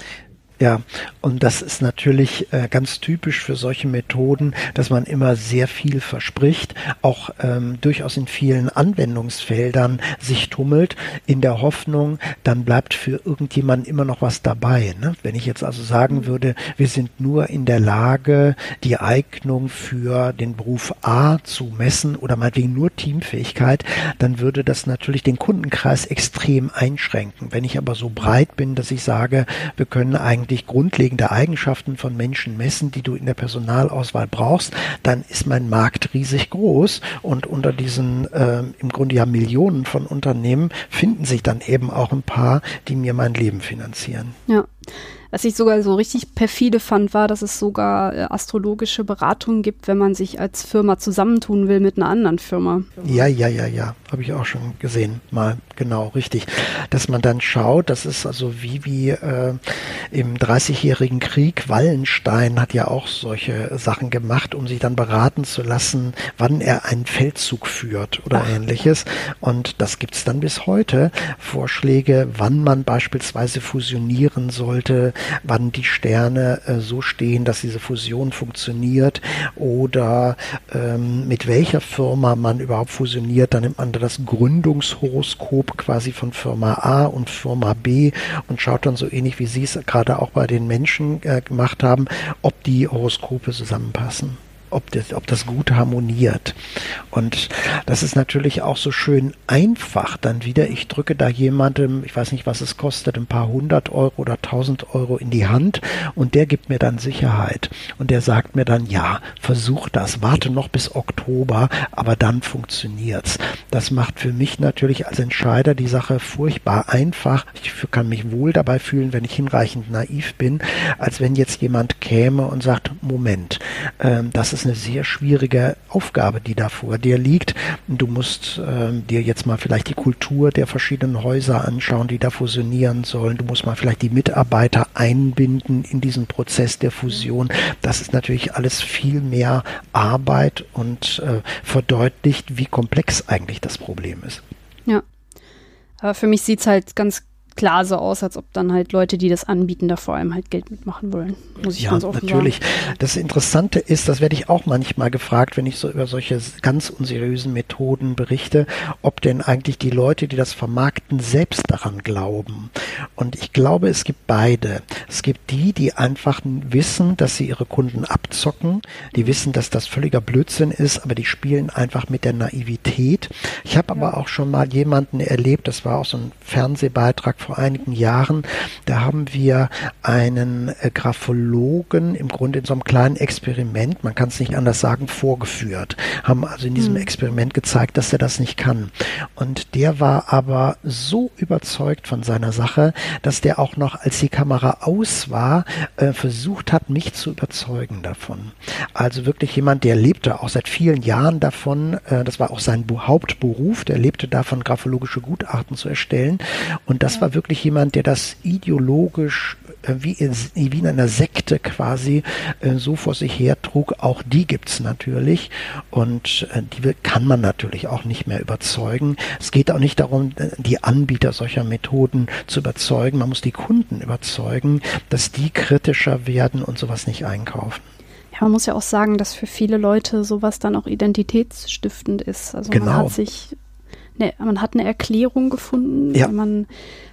und das ist natürlich äh, ganz typisch für solche Methoden, dass man immer sehr viel verspricht, auch ähm, durchaus in vielen Anwendungsfeldern sich tummelt, in der Hoffnung, dann bleibt für irgendjemanden immer noch was dabei. Ne? Wenn ich jetzt also sagen mhm. würde, wir sind nur in der Lage, die Eignung für den Beruf A zu messen oder meinetwegen nur Teamfähigkeit, dann würde das natürlich den Kundenkreis extrem einschränken. Wenn ich aber so breit bin, dass ich sage, wir können eigentlich eigentlich grundlegende Eigenschaften von Menschen messen, die du in der Personalauswahl brauchst, dann ist mein Markt riesig groß und unter diesen äh, im Grunde ja Millionen von Unternehmen finden sich dann eben auch ein paar, die mir mein Leben finanzieren. Ja. Was ich sogar so richtig perfide fand, war, dass es sogar äh, astrologische Beratungen gibt, wenn man sich als Firma zusammentun will mit einer anderen Firma. Ja, ja, ja, ja. Habe ich auch schon gesehen. Mal genau, richtig. Dass man dann schaut, das ist also wie, wie äh, im Dreißigjährigen Krieg. Wallenstein hat ja auch solche Sachen gemacht, um sich dann beraten zu lassen, wann er einen Feldzug führt oder Ach. ähnliches. Und das gibt es dann bis heute. Vorschläge, wann man beispielsweise fusionieren sollte, wann die Sterne äh, so stehen, dass diese Fusion funktioniert oder ähm, mit welcher Firma man überhaupt fusioniert. Dann nimmt man das Gründungshoroskop quasi von Firma A und Firma B und schaut dann so ähnlich wie Sie es gerade auch bei den Menschen äh, gemacht haben, ob die Horoskope zusammenpassen ob das, ob das gut harmoniert. Und das ist natürlich auch so schön einfach dann wieder. Ich drücke da jemandem, ich weiß nicht, was es kostet, ein paar hundert Euro oder tausend Euro in die Hand und der gibt mir dann Sicherheit. Und der sagt mir dann, ja, versuch das, warte noch bis Oktober, aber dann funktioniert's. Das macht für mich natürlich als Entscheider die Sache furchtbar einfach. Ich kann mich wohl dabei fühlen, wenn ich hinreichend naiv bin, als wenn jetzt jemand käme und sagt, Moment, ähm, das ist eine sehr schwierige Aufgabe, die da vor dir liegt. Du musst äh, dir jetzt mal vielleicht die Kultur der verschiedenen Häuser anschauen, die da fusionieren sollen. Du musst mal vielleicht die Mitarbeiter einbinden in diesen Prozess der Fusion. Das ist natürlich alles viel mehr Arbeit und äh, verdeutlicht, wie komplex eigentlich das Problem ist. Ja. Aber für mich sieht es halt ganz klar so aus, als ob dann halt Leute, die das anbieten, da vor allem halt Geld mitmachen wollen. Muss ich ja, ganz offen natürlich. Sagen. Das Interessante ist, das werde ich auch manchmal gefragt, wenn ich so über solche ganz unseriösen Methoden berichte, ob denn eigentlich die Leute, die das vermarkten, selbst daran glauben. Und ich glaube, es gibt beide. Es gibt die, die einfach wissen, dass sie ihre Kunden abzocken, die wissen, dass das völliger Blödsinn ist, aber die spielen einfach mit der Naivität. Ich habe ja. aber auch schon mal jemanden erlebt, das war auch so ein Fernsehbeitrag vor einigen Jahren. Da haben wir einen äh, Graphologen im Grunde in so einem kleinen Experiment, man kann es nicht anders sagen, vorgeführt. Haben also in diesem mhm. Experiment gezeigt, dass er das nicht kann. Und der war aber so überzeugt von seiner Sache, dass der auch noch, als die Kamera aus war, äh, versucht hat, mich zu überzeugen davon. Also wirklich jemand, der lebte auch seit vielen Jahren davon, äh, das war auch sein Hauptberuf, der lebte davon, graphologische Gutachten zu erstellen. Und das war wirklich jemand, der das ideologisch äh, wie, in, wie in einer Sekte quasi äh, so vor sich her trug. Auch die gibt's natürlich und äh, die kann man natürlich auch nicht mehr überzeugen. Es geht auch nicht darum, die Anbieter solcher Methoden zu überzeugen. Man muss die Kunden überzeugen, dass die kritischer werden und sowas nicht einkaufen. Ja, man muss ja auch sagen, dass für viele Leute sowas dann auch identitätsstiftend ist. Also genau. man hat sich ne, man hat eine Erklärung gefunden, ja. man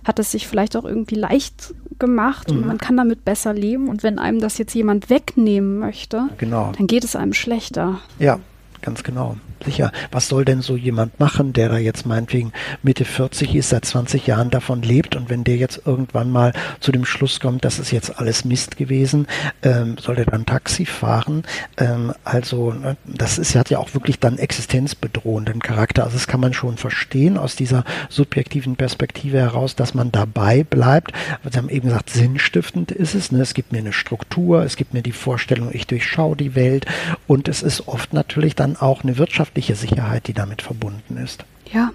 hat es sich vielleicht auch irgendwie leicht gemacht mhm. und man kann damit besser leben. Und wenn einem das jetzt jemand wegnehmen möchte, genau. dann geht es einem schlechter. Ja, ganz genau sicher, was soll denn so jemand machen, der da jetzt meinetwegen Mitte 40 ist, seit 20 Jahren davon lebt und wenn der jetzt irgendwann mal zu dem Schluss kommt, das ist jetzt alles Mist gewesen, ähm, soll der dann Taxi fahren? Ähm, also ne, das ist, hat ja auch wirklich dann existenzbedrohenden Charakter. Also das kann man schon verstehen aus dieser subjektiven Perspektive heraus, dass man dabei bleibt. Sie haben eben gesagt, sinnstiftend ist es. Ne? Es gibt mir eine Struktur, es gibt mir die Vorstellung, ich durchschaue die Welt und es ist oft natürlich dann auch eine Wirtschaft wirtschaftliche Sicherheit, die damit verbunden ist. Ja.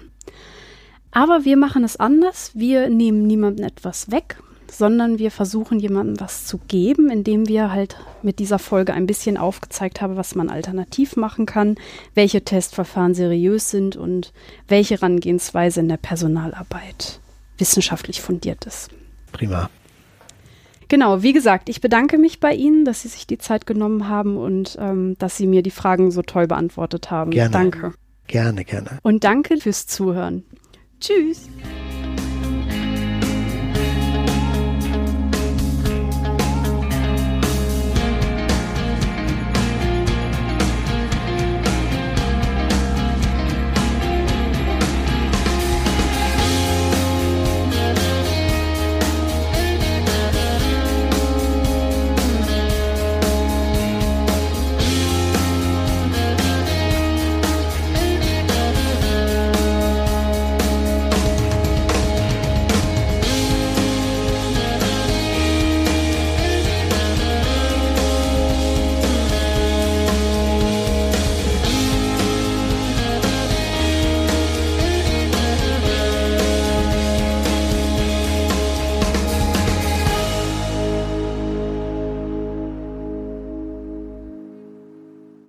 Aber wir machen es anders. Wir nehmen niemandem etwas weg, sondern wir versuchen jemandem was zu geben, indem wir halt mit dieser Folge ein bisschen aufgezeigt haben, was man alternativ machen kann, welche Testverfahren seriös sind und welche Herangehensweise in der Personalarbeit wissenschaftlich fundiert ist. Prima. Genau, wie gesagt, ich bedanke mich bei Ihnen, dass Sie sich die Zeit genommen haben und ähm, dass Sie mir die Fragen so toll beantwortet haben. Gerne. Danke. Gerne, gerne. Und danke fürs Zuhören. Tschüss.